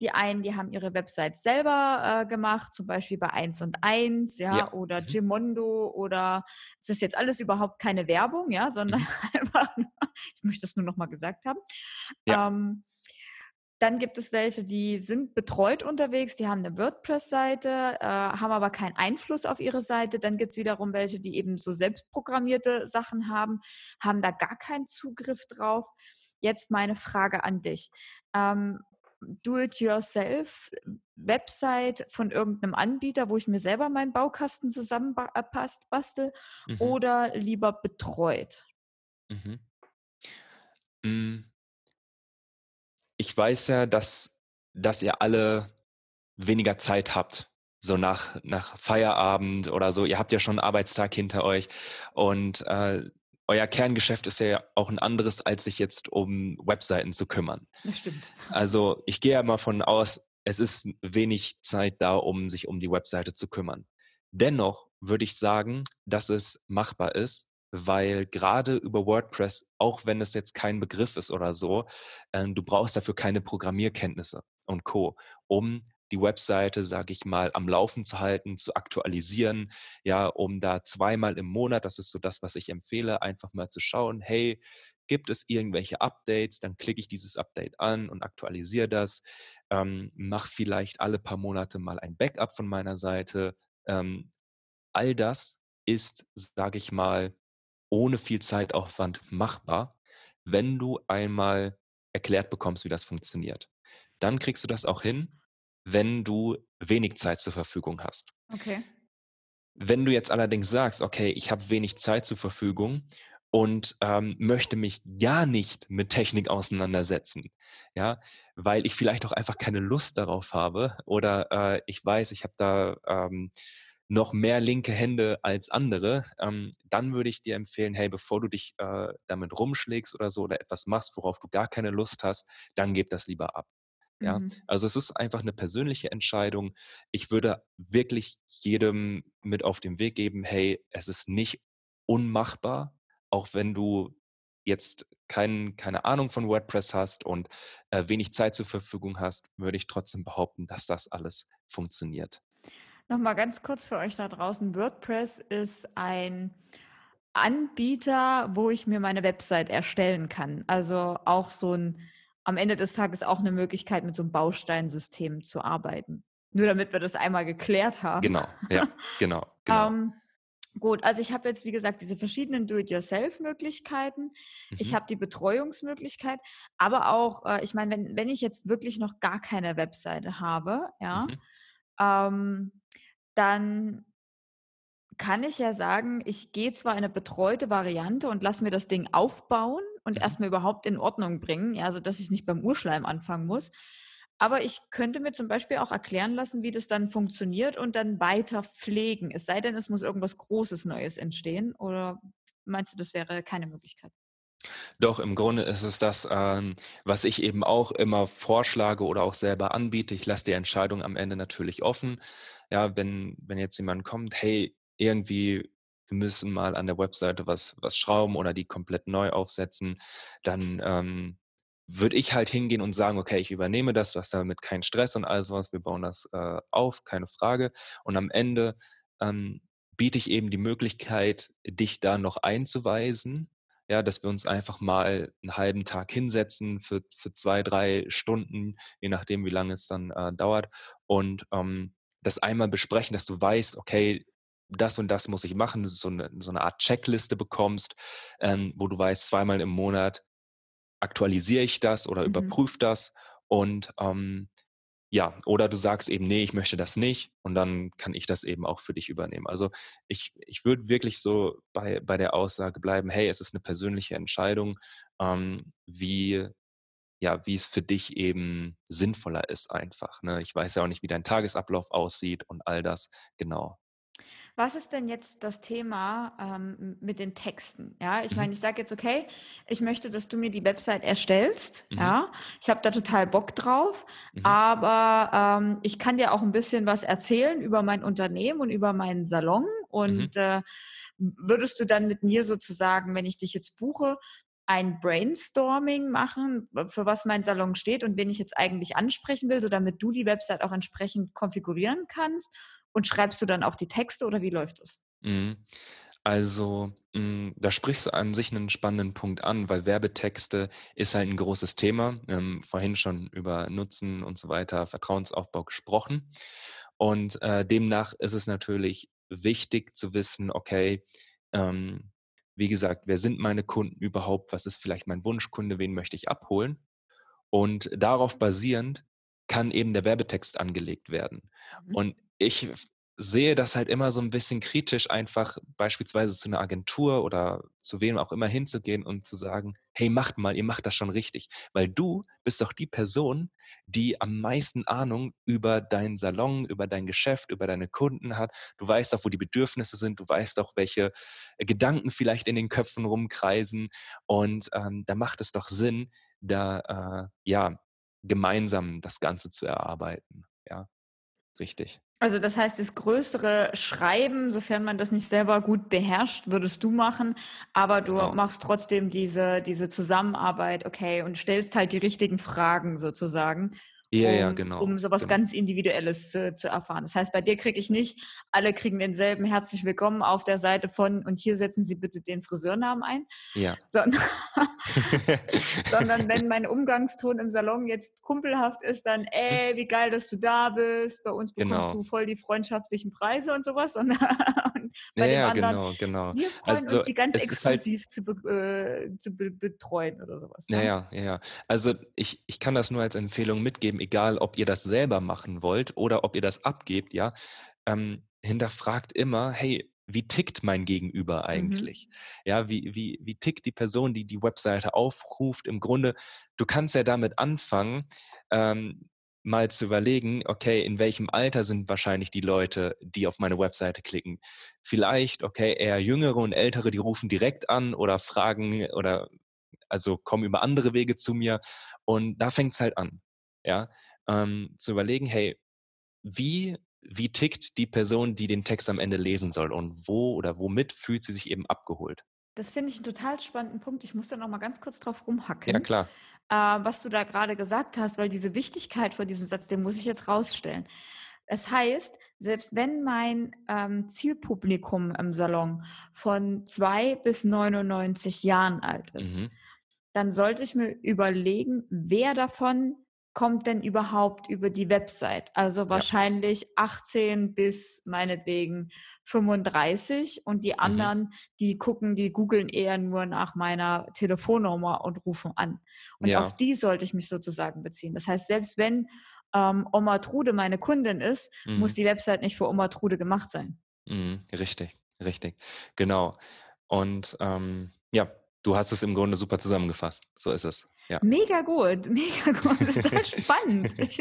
die einen, die haben ihre Website selber äh, gemacht, zum Beispiel bei 1 und 1, ja, ja. oder mhm. Gimondo oder es ist jetzt alles überhaupt keine Werbung, ja, sondern mhm. [laughs] einfach, ich möchte das nur nochmal gesagt haben. Ja. Ähm, dann gibt es welche, die sind betreut unterwegs, die haben eine WordPress-Seite, äh, haben aber keinen Einfluss auf ihre Seite. Dann gibt es wiederum welche, die eben so selbstprogrammierte Sachen haben, haben da gar keinen Zugriff drauf. Jetzt meine Frage an dich. Ähm, Do-it-yourself Website von irgendeinem Anbieter, wo ich mir selber meinen Baukasten zusammenpasst, bastel mhm. oder lieber betreut? Mhm. Mm. Ich weiß ja, dass, dass ihr alle weniger Zeit habt, so nach, nach Feierabend oder so. Ihr habt ja schon einen Arbeitstag hinter euch und äh, euer Kerngeschäft ist ja auch ein anderes, als sich jetzt um Webseiten zu kümmern. Das stimmt. Also ich gehe ja mal von aus, es ist wenig Zeit da, um sich um die Webseite zu kümmern. Dennoch würde ich sagen, dass es machbar ist, weil gerade über WordPress, auch wenn es jetzt kein Begriff ist oder so, äh, du brauchst dafür keine Programmierkenntnisse und Co, um die Webseite, sage ich mal, am Laufen zu halten, zu aktualisieren, ja, um da zweimal im Monat, das ist so das, was ich empfehle, einfach mal zu schauen, hey, gibt es irgendwelche Updates, dann klicke ich dieses Update an und aktualisiere das, ähm, mache vielleicht alle paar Monate mal ein Backup von meiner Seite. Ähm, all das ist, sage ich mal, ohne viel Zeitaufwand machbar, wenn du einmal erklärt bekommst, wie das funktioniert. Dann kriegst du das auch hin wenn du wenig Zeit zur Verfügung hast. Okay. Wenn du jetzt allerdings sagst, okay, ich habe wenig Zeit zur Verfügung und ähm, möchte mich gar nicht mit Technik auseinandersetzen, ja, weil ich vielleicht auch einfach keine Lust darauf habe oder äh, ich weiß, ich habe da ähm, noch mehr linke Hände als andere, ähm, dann würde ich dir empfehlen, hey, bevor du dich äh, damit rumschlägst oder so oder etwas machst, worauf du gar keine Lust hast, dann gib das lieber ab. Ja, mhm. also es ist einfach eine persönliche Entscheidung. Ich würde wirklich jedem mit auf den Weg geben, hey, es ist nicht unmachbar, auch wenn du jetzt kein, keine Ahnung von WordPress hast und äh, wenig Zeit zur Verfügung hast, würde ich trotzdem behaupten, dass das alles funktioniert. Nochmal ganz kurz für euch da draußen. WordPress ist ein Anbieter, wo ich mir meine Website erstellen kann. Also auch so ein, am Ende des Tages auch eine Möglichkeit, mit so einem Bausteinsystem zu arbeiten. Nur damit wir das einmal geklärt haben. Genau, ja, genau. [laughs] genau. ähm, gut, also ich habe jetzt, wie gesagt, diese verschiedenen Do-it-yourself-Möglichkeiten. Mhm. Ich habe die Betreuungsmöglichkeit, aber auch, äh, ich meine, wenn, wenn ich jetzt wirklich noch gar keine Webseite habe, ja, mhm. ähm, dann kann ich ja sagen, ich gehe zwar in eine betreute Variante und lasse mir das Ding aufbauen und mhm. erstmal überhaupt in Ordnung bringen, ja, also dass ich nicht beim Urschleim anfangen muss. Aber ich könnte mir zum Beispiel auch erklären lassen, wie das dann funktioniert und dann weiter pflegen. Es sei denn, es muss irgendwas Großes Neues entstehen. Oder meinst du, das wäre keine Möglichkeit? Doch, im Grunde ist es das, ähm, was ich eben auch immer vorschlage oder auch selber anbiete. Ich lasse die Entscheidung am Ende natürlich offen. Ja, wenn, wenn jetzt jemand kommt, hey, irgendwie, wir müssen mal an der Webseite was, was schrauben oder die komplett neu aufsetzen, dann ähm, würde ich halt hingehen und sagen, okay, ich übernehme das, du hast damit keinen Stress und all sowas, wir bauen das äh, auf, keine Frage. Und am Ende ähm, biete ich eben die Möglichkeit, dich da noch einzuweisen, ja, dass wir uns einfach mal einen halben Tag hinsetzen für, für zwei, drei Stunden, je nachdem, wie lange es dann äh, dauert und ähm, das einmal besprechen, dass du weißt, okay, das und das muss ich machen, so eine, so eine Art Checkliste bekommst, ähm, wo du weißt, zweimal im Monat aktualisiere ich das oder mhm. überprüfe das und ähm, ja, oder du sagst eben, nee, ich möchte das nicht und dann kann ich das eben auch für dich übernehmen. Also ich, ich würde wirklich so bei, bei der Aussage bleiben, hey, es ist eine persönliche Entscheidung, ähm, wie, ja, wie es für dich eben sinnvoller ist einfach. Ne? Ich weiß ja auch nicht, wie dein Tagesablauf aussieht und all das. Genau. Was ist denn jetzt das Thema ähm, mit den Texten? Ja, ich mhm. meine, ich sage jetzt, okay, ich möchte, dass du mir die Website erstellst. Mhm. Ja, ich habe da total Bock drauf, mhm. aber ähm, ich kann dir auch ein bisschen was erzählen über mein Unternehmen und über meinen Salon. Und mhm. äh, würdest du dann mit mir sozusagen, wenn ich dich jetzt buche, ein Brainstorming machen, für was mein Salon steht und wen ich jetzt eigentlich ansprechen will, so damit du die Website auch entsprechend konfigurieren kannst? Und schreibst du dann auch die Texte oder wie läuft es? Mhm. Also, hm, da sprichst du an sich einen spannenden Punkt an, weil Werbetexte ist halt ein großes Thema. Wir haben vorhin schon über Nutzen und so weiter, Vertrauensaufbau gesprochen. Und äh, demnach ist es natürlich wichtig zu wissen, okay, ähm, wie gesagt, wer sind meine Kunden überhaupt? Was ist vielleicht mein Wunschkunde? Wen möchte ich abholen? Und darauf basierend kann eben der Werbetext angelegt werden. Mhm. Und ich sehe das halt immer so ein bisschen kritisch, einfach beispielsweise zu einer Agentur oder zu wem auch immer hinzugehen und zu sagen, hey, macht mal, ihr macht das schon richtig. Weil du bist doch die Person, die am meisten Ahnung über deinen Salon, über dein Geschäft, über deine Kunden hat. Du weißt auch, wo die Bedürfnisse sind. Du weißt auch, welche Gedanken vielleicht in den Köpfen rumkreisen. Und ähm, da macht es doch Sinn, da äh, ja gemeinsam das Ganze zu erarbeiten. Ja, richtig. Also das heißt, das größere Schreiben, sofern man das nicht selber gut beherrscht, würdest du machen, aber du genau. machst trotzdem diese, diese Zusammenarbeit, okay, und stellst halt die richtigen Fragen sozusagen ja, um, ja, genau. um sowas genau. ganz Individuelles zu, zu, erfahren. Das heißt, bei dir kriege ich nicht, alle kriegen denselben herzlich willkommen auf der Seite von und hier setzen Sie bitte den Friseurnamen ein. Ja. [laughs] Sondern, [laughs] sondern wenn mein Umgangston im Salon jetzt kumpelhaft ist, dann, ey, wie geil, dass du da bist. Bei uns bekommst genau. du voll die freundschaftlichen Preise und sowas. Und, bei ja, dem anderen, genau, genau. Wir freuen also, uns, sie ganz halt exklusiv halt, zu, be, äh, zu be, betreuen oder sowas. Ne? Ja, ja, ja. Also ich, ich kann das nur als Empfehlung mitgeben egal ob ihr das selber machen wollt oder ob ihr das abgebt, ja, ähm, hinterfragt immer, hey, wie tickt mein Gegenüber mhm. eigentlich? Mhm. Ja, wie, wie, wie tickt die Person, die die Webseite aufruft? Im Grunde, du kannst ja damit anfangen, ähm, mal zu überlegen, okay, in welchem Alter sind wahrscheinlich die Leute, die auf meine Webseite klicken? Vielleicht, okay, eher jüngere und ältere, die rufen direkt an oder fragen oder also kommen über andere Wege zu mir. Und da fängt es halt an ja, ähm, zu überlegen, hey, wie, wie tickt die Person, die den Text am Ende lesen soll und wo oder womit fühlt sie sich eben abgeholt? Das finde ich einen total spannenden Punkt. Ich muss da noch mal ganz kurz drauf rumhacken. Ja, klar. Äh, was du da gerade gesagt hast, weil diese Wichtigkeit vor diesem Satz, den muss ich jetzt rausstellen. Das heißt, selbst wenn mein ähm, Zielpublikum im Salon von zwei bis 99 Jahren alt ist, Mhm. dann sollte ich mir überlegen, wer davon kommt denn überhaupt über die Website? Also Ja. wahrscheinlich 18 bis meinetwegen 35 und die Mhm. anderen, die gucken, die googeln eher nur nach meiner Telefonnummer und rufen an. Und auf Ja. die sollte ich mich sozusagen beziehen. Das heißt, selbst wenn ähm, Oma Trude meine Kundin ist, muss Mhm. die Website nicht für Oma Trude gemacht sein. Mhm. Richtig, richtig. Genau. Und ähm, ja, du hast es im Grunde super zusammengefasst. So ist es. Ja. Mega gut, mega gut, [laughs] total spannend. [laughs] Ich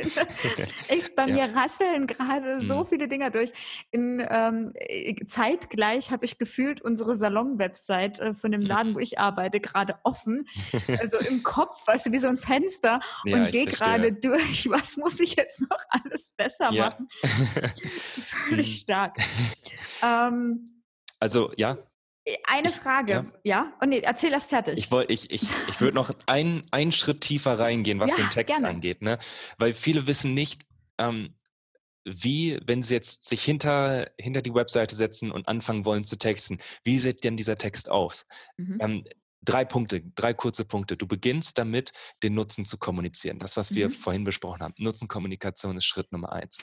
ich, bei Ja. mir rasseln gerade so Mhm. viele Dinger durch. In, ähm, äh, zeitgleich habe ich gefühlt unsere Salon-Website äh, von dem Laden, Mhm. wo ich arbeite, gerade offen. [laughs] Also im Kopf, weißt du, wie so ein Fenster Ja, und gehe gerade durch. Was muss ich jetzt noch alles besser machen? Völlig Mhm. stark. Ähm, Also ja, eine ich, Frage, ja, ja? Oh nee, erzähl das ich fertig. wollte, ich, ich, ich würde noch einen, einen Schritt tiefer reingehen, was den Ja, Text gerne. angeht, ne? Weil viele wissen nicht, ähm, wie, wenn sie jetzt sich hinter, hinter die Webseite setzen und anfangen wollen zu texten, wie sieht denn dieser Text aus? Mhm. Ähm, drei Punkte, drei kurze Punkte. Du beginnst damit, den Nutzen zu kommunizieren. Das, was wir Mhm. vorhin besprochen haben. Nutzenkommunikation ist Schritt Nummer eins.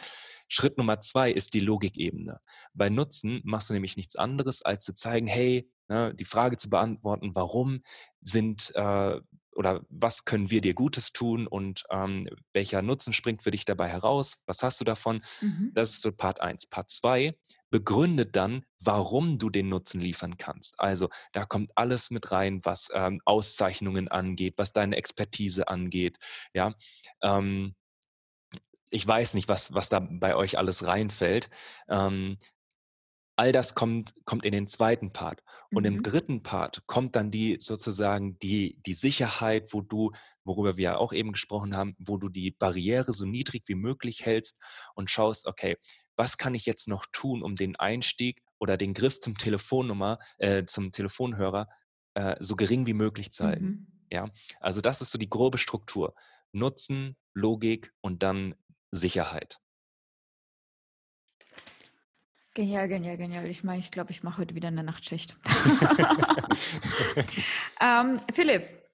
Schritt Nummer zwei ist die Logikebene. Bei Nutzen machst du nämlich nichts anderes, als zu zeigen, hey, ne, die Frage zu beantworten, warum sind äh, oder was können wir dir Gutes tun und ähm, welcher Nutzen springt für dich dabei heraus? Was hast du davon? Mhm. Das ist so Part 1. Part 2 begründet dann, warum du den Nutzen liefern kannst. Also da kommt alles mit rein, was ähm, Auszeichnungen angeht, was deine Expertise angeht. Ja, ähm, ich weiß nicht, was, was da bei euch alles reinfällt. Ähm, all das kommt, kommt in den zweiten Part. Und im Mhm. dritten Part kommt dann die sozusagen die, die Sicherheit, wo du, worüber wir ja auch eben gesprochen haben, wo du die Barriere so niedrig wie möglich hältst und schaust, okay, was kann ich jetzt noch tun, um den Einstieg oder den Griff zum Telefonnummer, äh, zum Telefonhörer äh, so gering wie möglich zu halten. Mhm. Ja, also das ist so die grobe Struktur. Nutzen, Logik und dann Sicherheit. Genial, genial, genial. Ich meine, ich glaube, ich mache heute wieder eine Nachtschicht. [laughs] [laughs] ähm, Philipp,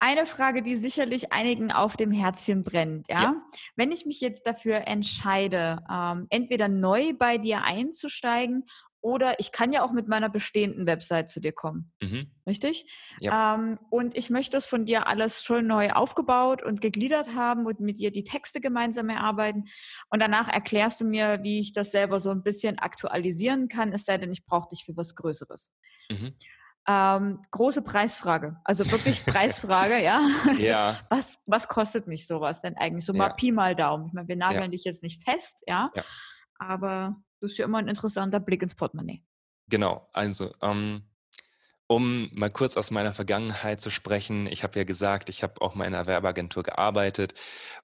eine Frage, die sicherlich einigen auf dem Herzchen brennt. Ja, Ja. wenn ich mich jetzt dafür entscheide, ähm, entweder neu bei dir einzusteigen oder ich kann ja auch mit meiner bestehenden Website zu dir kommen. Mhm. Richtig? Ja. Ähm, und ich möchte es von dir alles schon neu aufgebaut und gegliedert haben und mit dir die Texte gemeinsam erarbeiten. Und danach erklärst du mir, wie ich das selber so ein bisschen aktualisieren kann, es sei denn, ich brauche dich für was Größeres. Mhm. Ähm, große Preisfrage, also wirklich [laughs] Preisfrage, ja. Also, Ja, was, was kostet mich sowas denn eigentlich? So mal ja, Pi mal Daumen. Ich meine, wir ja, nageln dich jetzt nicht fest, ja, ja. aber das ist ja immer ein interessanter Blick ins Portemonnaie. Genau, also ähm, um mal kurz aus meiner Vergangenheit zu sprechen, ich habe ja gesagt, ich habe auch mal in einer Werbeagentur gearbeitet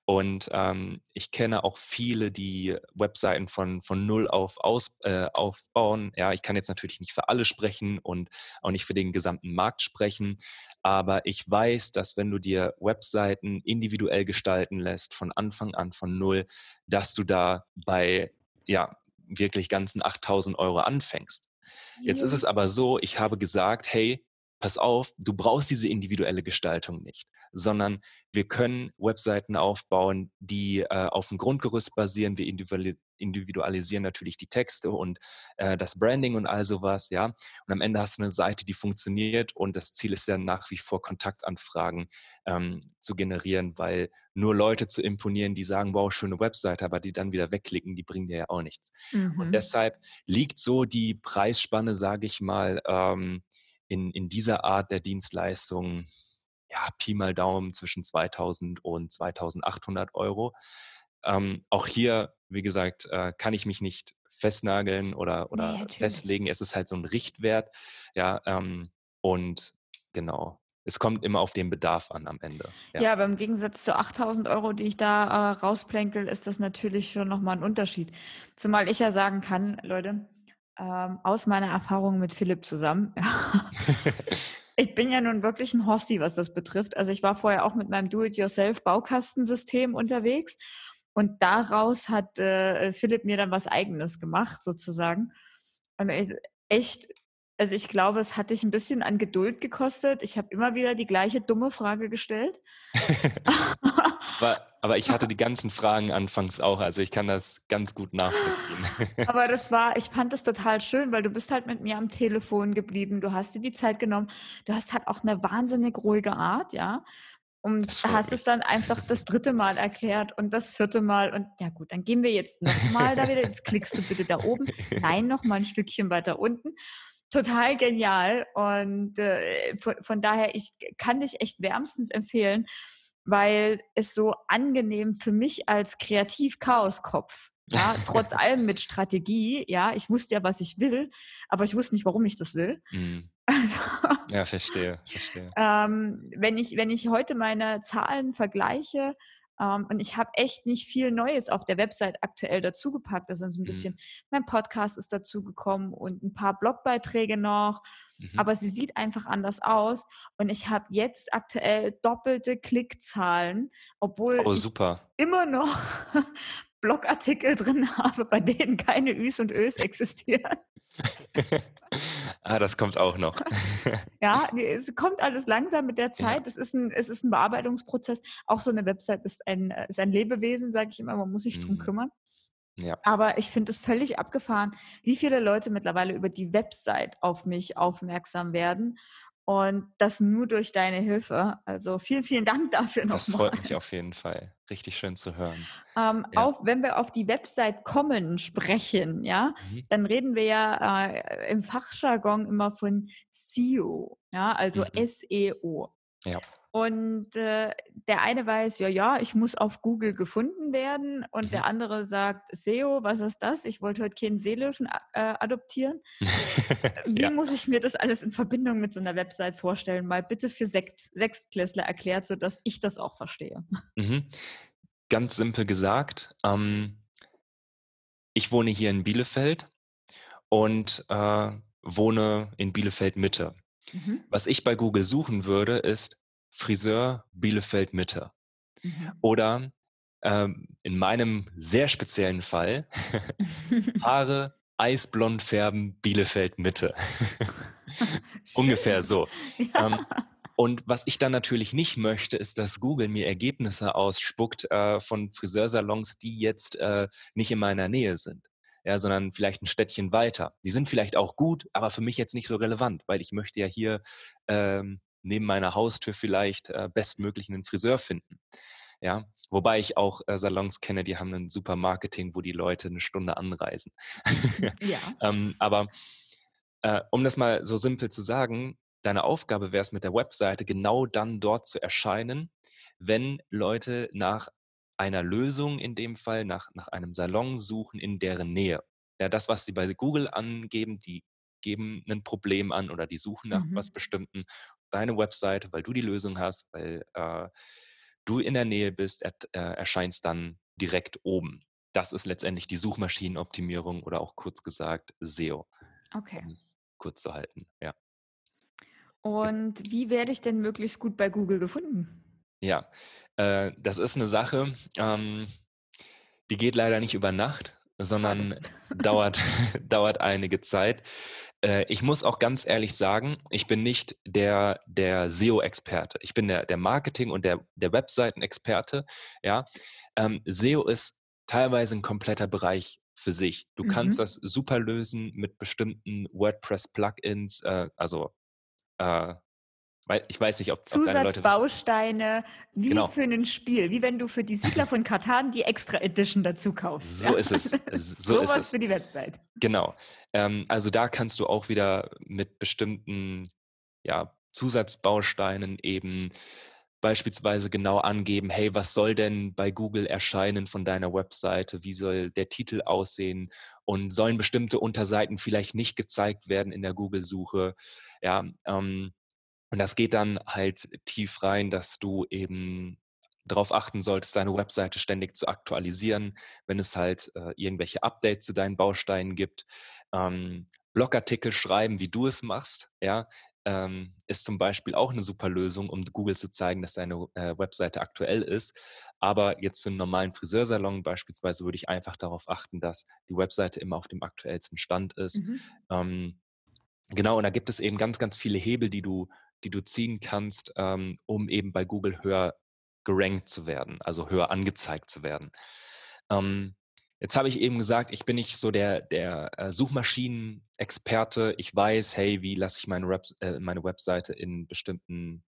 und ähm, ich kenne auch viele, die Webseiten von, von null auf aus, äh, aufbauen. Ja, ich kann jetzt natürlich nicht für alle sprechen und auch nicht für den gesamten Markt sprechen, aber ich weiß, dass wenn du dir Webseiten individuell gestalten lässt, von Anfang an von null, dass du da bei ja, wirklich ganzen 8000 Euro anfängst. Jetzt ist es aber so, ich habe gesagt, hey, pass auf, du brauchst diese individuelle Gestaltung nicht, sondern wir können Webseiten aufbauen, die äh, auf dem Grundgerüst basieren. Wir individuali- individualisieren natürlich die Texte und äh, das Branding und all sowas, ja. Und am Ende hast du eine Seite, die funktioniert und das Ziel ist ja nach wie vor Kontaktanfragen ähm, zu generieren, weil nur Leute zu imponieren, die sagen, wow, schöne Webseite, aber die dann wieder wegklicken, die bringen dir ja auch nichts. Und Mhm. deshalb liegt so die Preisspanne, sage ich mal, ähm, in, in dieser Art der Dienstleistung, ja, Pi mal Daumen zwischen 2000 und 2800 Euro. Ähm, auch hier, wie gesagt, äh, kann ich mich nicht festnageln oder, Nee, oder natürlich. festlegen. Es ist halt so ein Richtwert, ja, ähm, und genau, es kommt immer auf den Bedarf an am Ende. Ja, Ja, aber im Gegensatz zu 8000 Euro, die ich da äh, rausplänkel, ist das natürlich schon nochmal ein Unterschied. Zumal ich ja sagen kann, Leute, ähm, aus meiner Erfahrung mit Philipp zusammen, [laughs] [laughs] ich bin ja nun wirklich ein Horsti, was das betrifft. Also ich war vorher auch mit meinem Do-it-yourself-Baukastensystem unterwegs Und daraus hat äh, Philipp mir dann was Eigenes gemacht, sozusagen. Und echt, also ich glaube, es hat dich ein bisschen an Geduld gekostet. Ich habe immer wieder die gleiche dumme Frage gestellt. [laughs] aber, aber, ich hatte die ganzen Fragen anfangs auch, also ich kann das ganz gut nachvollziehen. [laughs] aber das war, ich fand das total schön, weil du bist halt mit mir am Telefon geblieben, du hast dir die Zeit genommen, du hast halt auch eine wahnsinnig ruhige Art, ja. Und hast mich. es dann einfach das dritte Mal erklärt und das vierte Mal. Und ja gut, dann gehen wir jetzt nochmal da wieder. Jetzt klickst du bitte da oben. Nein, nochmal ein Stückchen weiter unten. Total genial. Und äh, von, von daher, ich kann dich echt wärmstens empfehlen, weil es so angenehm für mich als Kreativ-Chaos-Kopf ja, [laughs] trotz allem mit Strategie, ja, ich wusste ja, was ich will, aber ich wusste nicht, warum ich das will. Mhm. [laughs] Also, ja, verstehe, verstehe. Ähm, wenn, ich, wenn ich heute meine Zahlen vergleiche, ähm, und ich habe echt nicht viel Neues auf der Website aktuell dazugepackt. Da sind so ein mhm. bisschen, mein Podcast ist dazugekommen und ein paar Blogbeiträge noch. Mhm. Aber sie sieht einfach anders aus. Und ich habe jetzt aktuell doppelte Klickzahlen, obwohl oh, super. ich immer noch [laughs] Blogartikel drin [laughs] habe, bei denen keine Üs und Ös existieren. [laughs] ah, das kommt auch noch. [laughs] ja, es kommt alles langsam mit der Zeit. Ja. Es, ist ein, es ist ein Bearbeitungsprozess. Auch so eine Website ist ein, ist ein Lebewesen, sage ich immer. Man muss sich mhm. drum kümmern. Ja. Aber ich finde es völlig abgefahren, wie viele Leute mittlerweile über die Website auf mich aufmerksam werden und das nur durch deine Hilfe. Also vielen, vielen Dank [laughs] dafür nochmal. Das freut mich auf jeden Fall. Richtig schön zu hören. Ähm, ja. Auch wenn wir auf die Website kommen sprechen, ja, mhm. dann reden wir ja äh, im Fachjargon immer von SEO, ja, also mhm. SEO. Ja. Und äh, der eine weiß, ja, ja, ich muss auf Google gefunden werden. Und mhm. der andere sagt, SEO, was ist das? Ich wollte heute keinen Seelöwen äh, adoptieren. [laughs] Wie ja. muss ich mir das alles in Verbindung mit so einer Website vorstellen? Mal bitte für Sechst Sechstklässler erklärt, sodass ich das auch verstehe. Mhm. Ganz simpel gesagt, ähm, ich wohne hier in Bielefeld und äh, wohne in Bielefeld Mitte. Mhm. Was ich bei Google suchen würde, ist Friseur Bielefeld Mitte. Mhm. Oder ähm, in meinem sehr speziellen Fall [laughs] Haare eisblond färben Bielefeld Mitte. [laughs] Ungefähr so. Ja. Ähm, und was ich dann natürlich nicht möchte, ist, dass Google mir Ergebnisse ausspuckt äh, von Friseursalons, die jetzt äh, nicht in meiner Nähe sind. Ja, sondern vielleicht ein Städtchen weiter. Die sind vielleicht auch gut, aber für mich jetzt nicht so relevant, weil ich möchte ja hier ähm, neben meiner Haustür vielleicht äh, bestmöglich einen Friseur finden. Ja, wobei ich auch äh, Salons kenne, die haben ein super Marketing, wo die Leute eine Stunde anreisen. [laughs] ja. ähm, aber äh, um das mal so simpel zu sagen, deine Aufgabe wäre es mit der Webseite genau dann dort zu erscheinen, wenn Leute nach einer Lösung in dem Fall, nach, nach einem Salon suchen in deren Nähe. Ja, das, was sie bei Google angeben, die geben ein Problem an oder die suchen nach mhm. was Bestimmten deine Webseite, weil du die Lösung hast, weil äh, du in der Nähe bist, er, äh, erscheinst dann direkt oben. Das ist letztendlich die Suchmaschinenoptimierung oder auch kurz gesagt SEO. Okay. Um kurz zu halten, ja. Und wie werde ich denn möglichst gut bei Google gefunden? Ja, äh, das ist eine Sache, ähm, die geht leider nicht über Nacht, sondern dauert, [laughs] [laughs] dauert einige Zeit. Äh, ich muss auch ganz ehrlich sagen, ich bin nicht der, der SEO-Experte. Ich bin der, der Marketing- und der, der Webseiten-Experte. Ja? Ähm, SEO ist teilweise ein kompletter Bereich für sich. Du mhm. kannst das super lösen mit bestimmten WordPress-Plugins, äh, also äh, ich weiß nicht, ob Zusatzbausteine wie genau. für ein Spiel, wie wenn du für die Siedler von Katan die Extra Edition dazu kaufst. So ja? ist es. So, [laughs] so ist es. für die Website. Genau. Ähm, also da kannst du auch wieder mit bestimmten ja, Zusatzbausteinen eben beispielsweise genau angeben, hey, was soll denn bei Google erscheinen von deiner Webseite? Wie soll der Titel aussehen? Und sollen bestimmte Unterseiten vielleicht nicht gezeigt werden in der Google-Suche? Ja, ähm, und das geht dann halt tief rein, dass du eben darauf achten solltest, deine Webseite ständig zu aktualisieren, wenn es halt äh, irgendwelche Updates zu deinen Bausteinen gibt. Ähm, Blogartikel schreiben, wie du es machst, ja, ähm, ist zum Beispiel auch eine super Lösung, um Google zu zeigen, dass deine äh, Webseite aktuell ist. Aber jetzt für einen normalen Friseursalon beispielsweise würde ich einfach darauf achten, dass die Webseite immer auf dem aktuellsten Stand ist. Mhm. Ähm, genau, und da gibt es eben ganz, ganz viele Hebel, die du, die du ziehen kannst, ähm, um eben bei Google höher gerankt zu werden, also höher angezeigt zu werden. Ähm, Jetzt habe ich eben gesagt, ich bin nicht so der, der äh, Suchmaschinenexperte. Ich weiß, hey, wie lasse ich meine, Web, äh, meine Webseite in bestimmten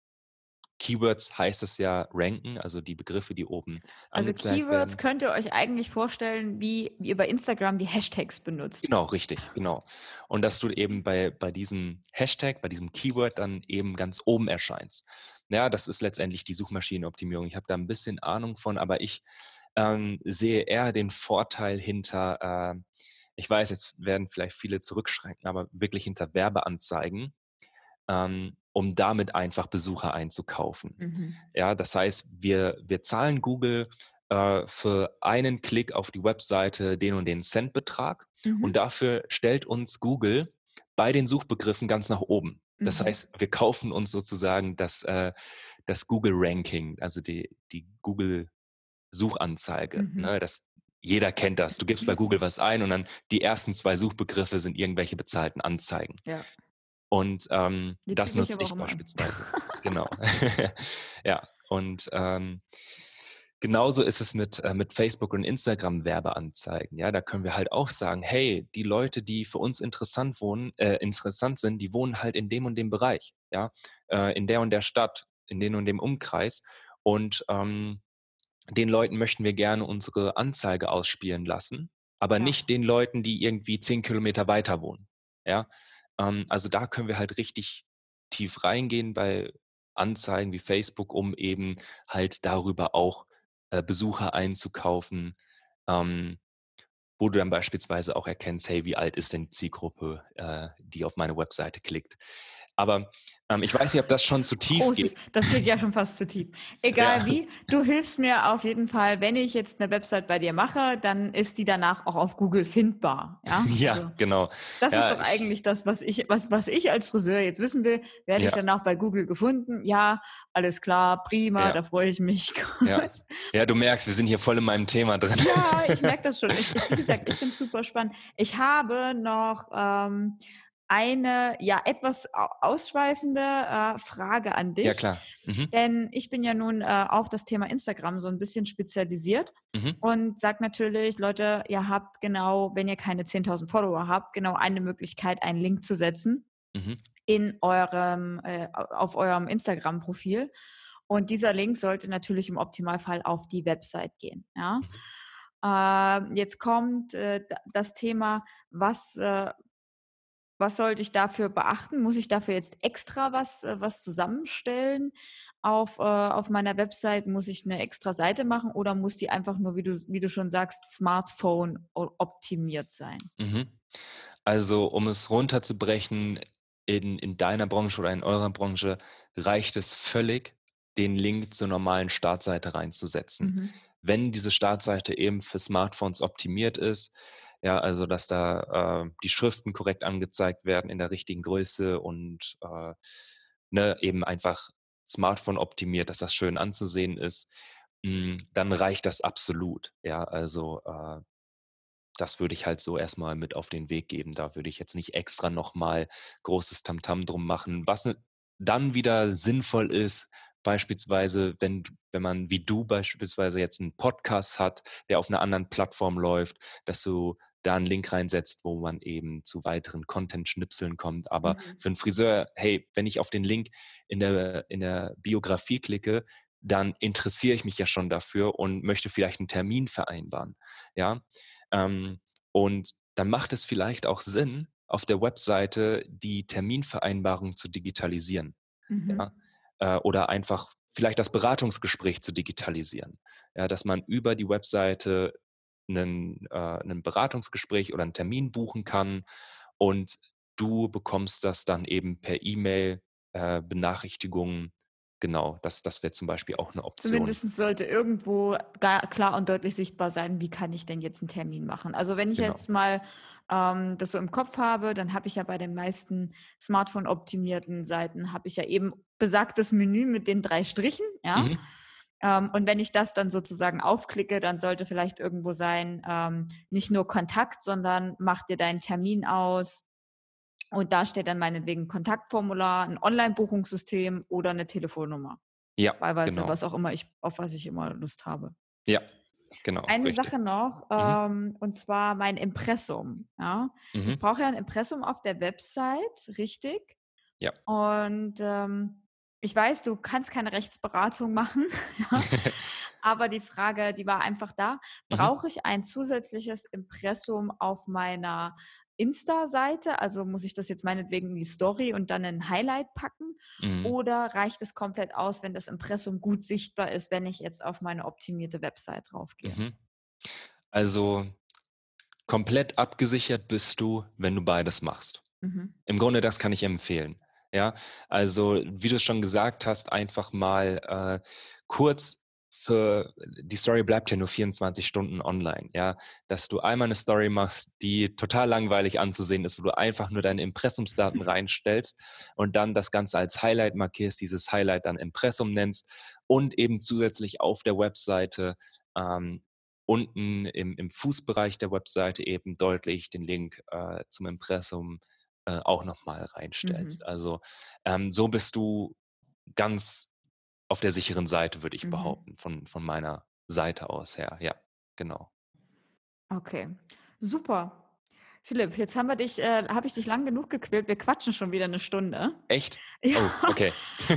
Keywords heißt es ja ranken, also die Begriffe, die oben Also Keywords werden. könnt ihr euch eigentlich vorstellen, wie, wie ihr bei Instagram die Hashtags benutzt. Genau, richtig, genau. Und dass du eben bei, bei diesem Hashtag, bei diesem Keyword dann eben ganz oben erscheinst. Ja, das ist letztendlich die Suchmaschinenoptimierung. Ich habe da ein bisschen Ahnung von, aber ich ähm, sehe eher den Vorteil hinter, äh, ich weiß, jetzt werden vielleicht viele zurückschrecken, aber wirklich hinter Werbeanzeigen, ähm, um damit einfach Besucher einzukaufen. Mhm. Ja, das heißt, wir, wir zahlen Google äh, für einen Klick auf die Webseite den und den Centbetrag mhm. und dafür stellt uns Google bei den Suchbegriffen ganz nach oben. Das mhm. heißt, wir kaufen uns sozusagen das, äh, das Google-Ranking, also die, die Google Suchanzeige. Mhm. Ne? Das, jeder kennt das. Du gibst bei Google was ein und dann die ersten zwei Suchbegriffe sind irgendwelche bezahlten Anzeigen. Ja. Und ähm, das nutze ich, beispielsweise. [laughs] genau. [laughs] ja, und ähm, genauso ist es mit, äh, mit Facebook und Instagram Werbeanzeigen. Ja, da können wir halt auch sagen, hey, die Leute, die für uns interessant wohnen, äh, interessant sind, die wohnen halt in dem und dem Bereich, ja, äh, in der und der Stadt, in dem und dem Umkreis. Und ähm, den Leuten möchten wir gerne unsere Anzeige ausspielen lassen, aber ja. nicht den Leuten, die irgendwie zehn Kilometer weiter wohnen. Ja, ähm, also da können wir halt richtig tief reingehen bei Anzeigen wie Facebook, um eben halt darüber auch äh, Besucher einzukaufen, ähm, wo du dann beispielsweise auch erkennst, hey, wie alt ist denn die Zielgruppe, äh, die auf meine Webseite klickt. Aber ähm, ich weiß nicht, ob das schon zu tief Großes, geht. [laughs] Das geht ja schon fast zu tief. [laughs] Egal ja. wie, du hilfst mir auf jeden Fall, wenn ich jetzt eine Website bei dir mache, dann ist die danach auch auf Google findbar. Ja, [laughs] ja also, genau. Das ja, ist doch eigentlich das, was ich, was, was ich als Friseur jetzt wissen will. Werde ich danach bei Google gefunden? Ja, alles klar, prima, da freue ich mich. Ja. du merkst, wir sind hier voll in meinem Thema drin. Ja, ich merke das schon. Ich, wie gesagt, ich finde es super spannend. Ich habe noch ähm, eine ja etwas ausschweifende äh, Frage an dich. Ja, klar. Mhm. Denn ich bin ja nun äh, auf das Thema Instagram so ein bisschen spezialisiert mhm. und sage natürlich, Leute, ihr habt genau, wenn ihr keine 10.000 Follower habt, genau eine Möglichkeit, einen Link zu setzen mhm. in eurem, äh, auf eurem Instagram-Profil. Und dieser Link sollte natürlich im Optimalfall auf die Website gehen. Ja? Mhm. Äh, jetzt kommt äh, das Thema, was, äh, was sollte ich dafür beachten? Muss ich dafür jetzt extra was, äh, was zusammenstellen? Auf, auf meiner Website muss ich eine extra Seite machen oder muss die einfach nur, wie du, wie du schon sagst, Smartphone optimiert sein? Mhm. Also, um es runterzubrechen, in, in deiner Branche oder in eurer Branche reicht es völlig, den Link zur normalen Startseite reinzusetzen. Mhm. Wenn diese Startseite eben für Smartphones optimiert ist, ja, also dass da äh, die Schriften korrekt angezeigt werden in der richtigen Größe und äh, ne, eben einfach Smartphone optimiert, dass das schön anzusehen ist, mh, hm, dann reicht das absolut. Ja, also äh, das würde ich halt so erstmal mit auf den Weg geben. Da würde ich jetzt nicht extra nochmal großes Tamtam drum machen. Was dann wieder sinnvoll ist, beispielsweise, wenn, wenn man wie du beispielsweise jetzt einen Podcast hat, der auf einer anderen Plattform läuft, dass du da einen Link reinsetzt, wo man eben zu weiteren Content-Schnipseln kommt. Aber mhm. für einen Friseur, hey, wenn ich auf den Link in der, in der Biografie klicke, dann interessiere ich mich ja schon dafür und möchte vielleicht einen Termin vereinbaren. Ja. Ähm, und dann macht es vielleicht auch Sinn, auf der Webseite die Terminvereinbarung zu digitalisieren. Mhm. Ja äh, oder einfach vielleicht das Beratungsgespräch zu digitalisieren. Ja, dass man über die Webseite einen, äh, einen Beratungsgespräch oder einen Termin buchen kann und du bekommst das dann eben per E-Mail äh, Benachrichtigungen Genau, das, das wäre zum Beispiel auch eine Option. Zumindest sollte irgendwo klar und deutlich sichtbar sein, wie kann ich denn jetzt einen Termin machen. Also wenn ich genau. jetzt mal ähm, das so im Kopf habe, dann habe ich ja bei den meisten Smartphone-optimierten Seiten, habe ich ja eben besagtes Menü mit den drei Strichen, ja. Mhm. Ähm, und wenn ich das dann sozusagen aufklicke, dann sollte vielleicht irgendwo sein, ähm, nicht nur Kontakt, sondern mach dir deinen Termin aus. Und da steht dann meinetwegen Kontaktformular, ein Online-Buchungssystem oder eine Telefonnummer. Ja, Teilweise, genau. was auch immer ich, auf was ich immer Lust habe. Ja, genau. Eine richtig. Sache noch, mhm. ähm, und zwar mein Impressum. Ja? Mhm. Ich brauche ja ein Impressum auf der Website, richtig? Ja. Und ähm, ich weiß, du kannst keine Rechtsberatung machen, [laughs] [laughs] aber die Frage, die war einfach da, mhm. brauche ich ein zusätzliches Impressum auf meiner Insta-Seite? Also muss ich das jetzt meinetwegen in die Story und dann ein Highlight packen? Mhm. Oder reicht es komplett aus, wenn das Impressum gut sichtbar ist, wenn ich jetzt auf meine optimierte Website draufgehe? Mhm. Also komplett abgesichert bist du, wenn du beides machst. Mhm. Im Grunde, das kann ich empfehlen. Ja, also wie du es schon gesagt hast, einfach mal äh, kurz für die Story bleibt ja nur 24 Stunden online, ja, dass du einmal eine Story machst, die total langweilig anzusehen ist, wo du einfach nur deine Impressumsdaten [laughs] reinstellst und dann das Ganze als Highlight markierst, dieses Highlight dann Impressum nennst und eben zusätzlich auf der Webseite ähm, unten im, im Fußbereich der Webseite eben deutlich den Link äh, zum Impressum äh, auch nochmal reinstellst. Mhm. Also ähm, so bist du ganz auf der sicheren Seite, würde ich mhm. behaupten, von, von meiner Seite aus her. Ja, genau. Okay, super. Philipp, jetzt haben wir dich, äh, habe ich dich lang genug gequält. Wir quatschen schon wieder eine Stunde. Echt? [laughs] Ja. Oh, okay.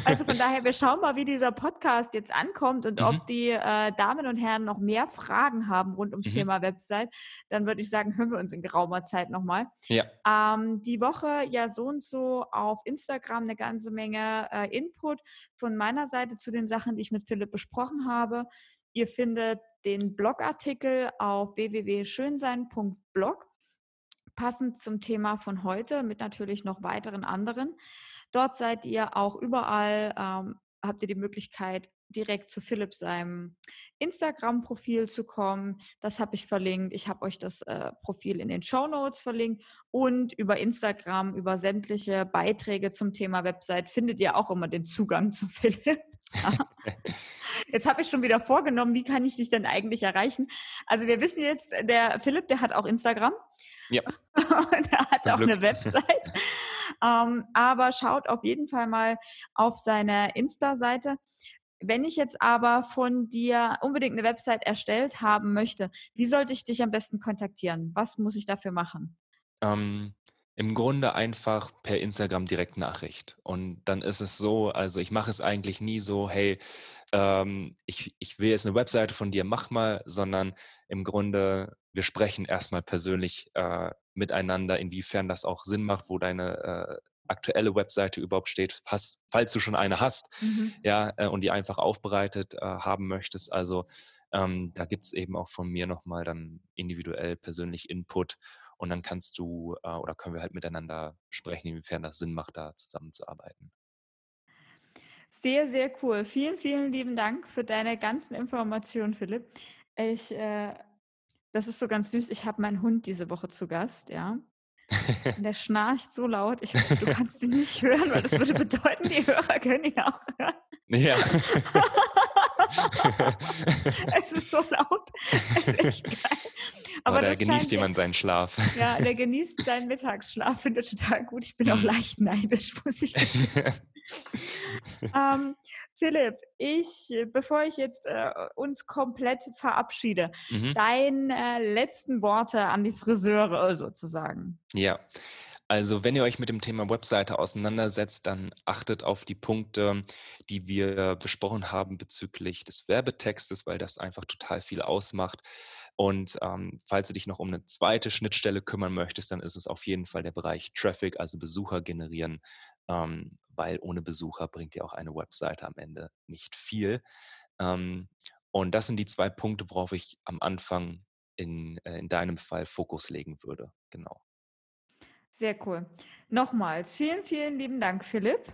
also von daher, wir schauen mal, wie dieser Podcast jetzt ankommt und mhm. ob die äh, Damen und Herren noch mehr Fragen haben rund ums mhm. Thema Website. Dann würde ich sagen, hören wir uns in geraumer Zeit nochmal. Ja. Ähm, die Woche ja so und so auf Instagram eine ganze Menge äh, Input von meiner Seite zu den Sachen, die ich mit Philipp besprochen habe. Ihr findet den Blogartikel auf www.schönsein.blog passend zum Thema von heute mit natürlich noch weiteren anderen. Dort seid ihr auch überall, ähm, habt ihr die Möglichkeit, direkt zu Philipp seinem Instagram-Profil zu kommen. Das habe ich verlinkt. Ich habe euch das äh, Profil in den Show Notes verlinkt und über Instagram, über sämtliche Beiträge zum Thema Website findet ihr auch immer den Zugang zu Philipp. [laughs] Jetzt habe ich schon wieder vorgenommen, wie kann ich dich denn eigentlich erreichen? Also wir wissen jetzt, der Philipp, der hat auch Instagram. Ja. [laughs] Und er hat Zum auch Glück. eine Website. [laughs] ähm, aber schaut auf jeden Fall mal auf seine Insta-Seite. Wenn ich jetzt aber von dir unbedingt eine Website erstellt haben möchte, wie sollte ich dich am besten kontaktieren? Was muss ich dafür machen? Ähm, Im Grunde einfach per Instagram direkt Nachricht. Und dann ist es so, also ich mache es eigentlich nie so, hey, ähm, ich, ich will jetzt eine Webseite von dir, mach mal, sondern im Grunde wir sprechen erstmal persönlich äh, miteinander, inwiefern das auch Sinn macht, wo deine äh, aktuelle Webseite überhaupt steht, falls, falls du schon eine hast, mhm. ja, äh, und die einfach aufbereitet äh, haben möchtest. Also ähm, da gibt es eben auch von mir nochmal dann individuell persönlich Input und dann kannst du äh, oder können wir halt miteinander sprechen, inwiefern das Sinn macht, da zusammenzuarbeiten. Sehr, sehr cool. Vielen, vielen lieben Dank für deine ganzen Informationen, Philipp. Ich äh, das ist so ganz süß. Ich habe meinen Hund diese Woche zu Gast, ja. Und [laughs] der schnarcht so laut. Ich hoffe, du kannst ihn nicht hören, weil das würde bedeuten, die Hörer können ihn auch hören. Ja. [laughs] es ist so laut. Es ist echt geil. Aber, Aber da genießt jemand seinen Schlaf. Ja, der [laughs] genießt seinen Mittagsschlaf, finde ich total gut. Ich bin auch mhm. leicht neidisch, muss ich sagen. ähm, Philipp, ich, bevor ich jetzt äh, uns komplett verabschiede, mhm. deine äh, letzten Worte an die Friseure sozusagen. Ja. Also wenn ihr euch mit dem Thema Webseite auseinandersetzt, dann achtet auf die Punkte, die wir besprochen haben bezüglich des Werbetextes, weil das einfach total viel ausmacht. Und ähm, falls du dich noch um eine zweite Schnittstelle kümmern möchtest, dann ist es auf jeden Fall der Bereich Traffic, also Besucher generieren, ähm, weil ohne Besucher bringt dir auch eine Webseite am Ende nicht viel. Ähm, und das sind die zwei Punkte, worauf ich am Anfang in, äh, in deinem Fall Fokus legen würde. Genau. Sehr cool. Nochmals, vielen, vielen lieben Dank, Philipp.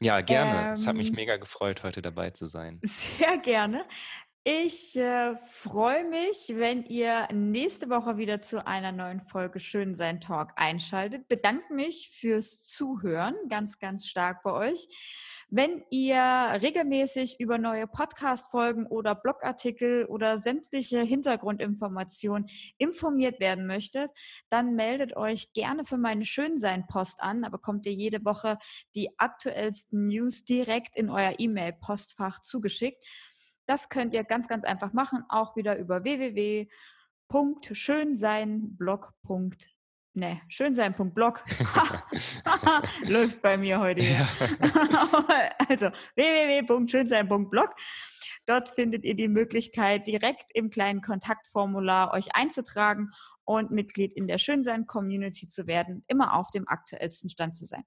Ja, gerne. Ähm, es hat mich ähm mega gefreut, heute dabei zu sein. [laughs] Sehr gerne. Ich äh, freue mich, wenn ihr nächste Woche wieder zu einer neuen Folge Schön sein Talk einschaltet. Bedanke mich fürs Zuhören, ganz, ganz stark bei euch. Wenn ihr regelmäßig über neue Podcast-Folgen oder Blogartikel oder sämtliche Hintergrundinformationen informiert werden möchtet, dann meldet euch gerne für meine Schönsein-Post an. Da bekommt ihr jede Woche die aktuellsten News direkt in euer E-Mail-Postfach zugeschickt. Das könnt ihr ganz, ganz einfach machen, auch wieder über www.schönseinblog.de Ne, schönsein.blog. [laughs] Läuft bei mir heute. Ja. [laughs] also www.schönsein.blog. Dort findet ihr die Möglichkeit, direkt im kleinen Kontaktformular euch einzutragen und Mitglied in der Schönsein-Community zu werden, immer auf dem aktuellsten Stand zu sein.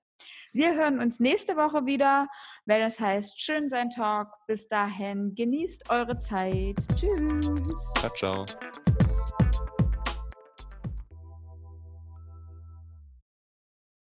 Wir hören uns nächste Woche wieder, wenn es heißt Schönsein Talk. Bis dahin, genießt eure Zeit. Tschüss. Ciao, ciao.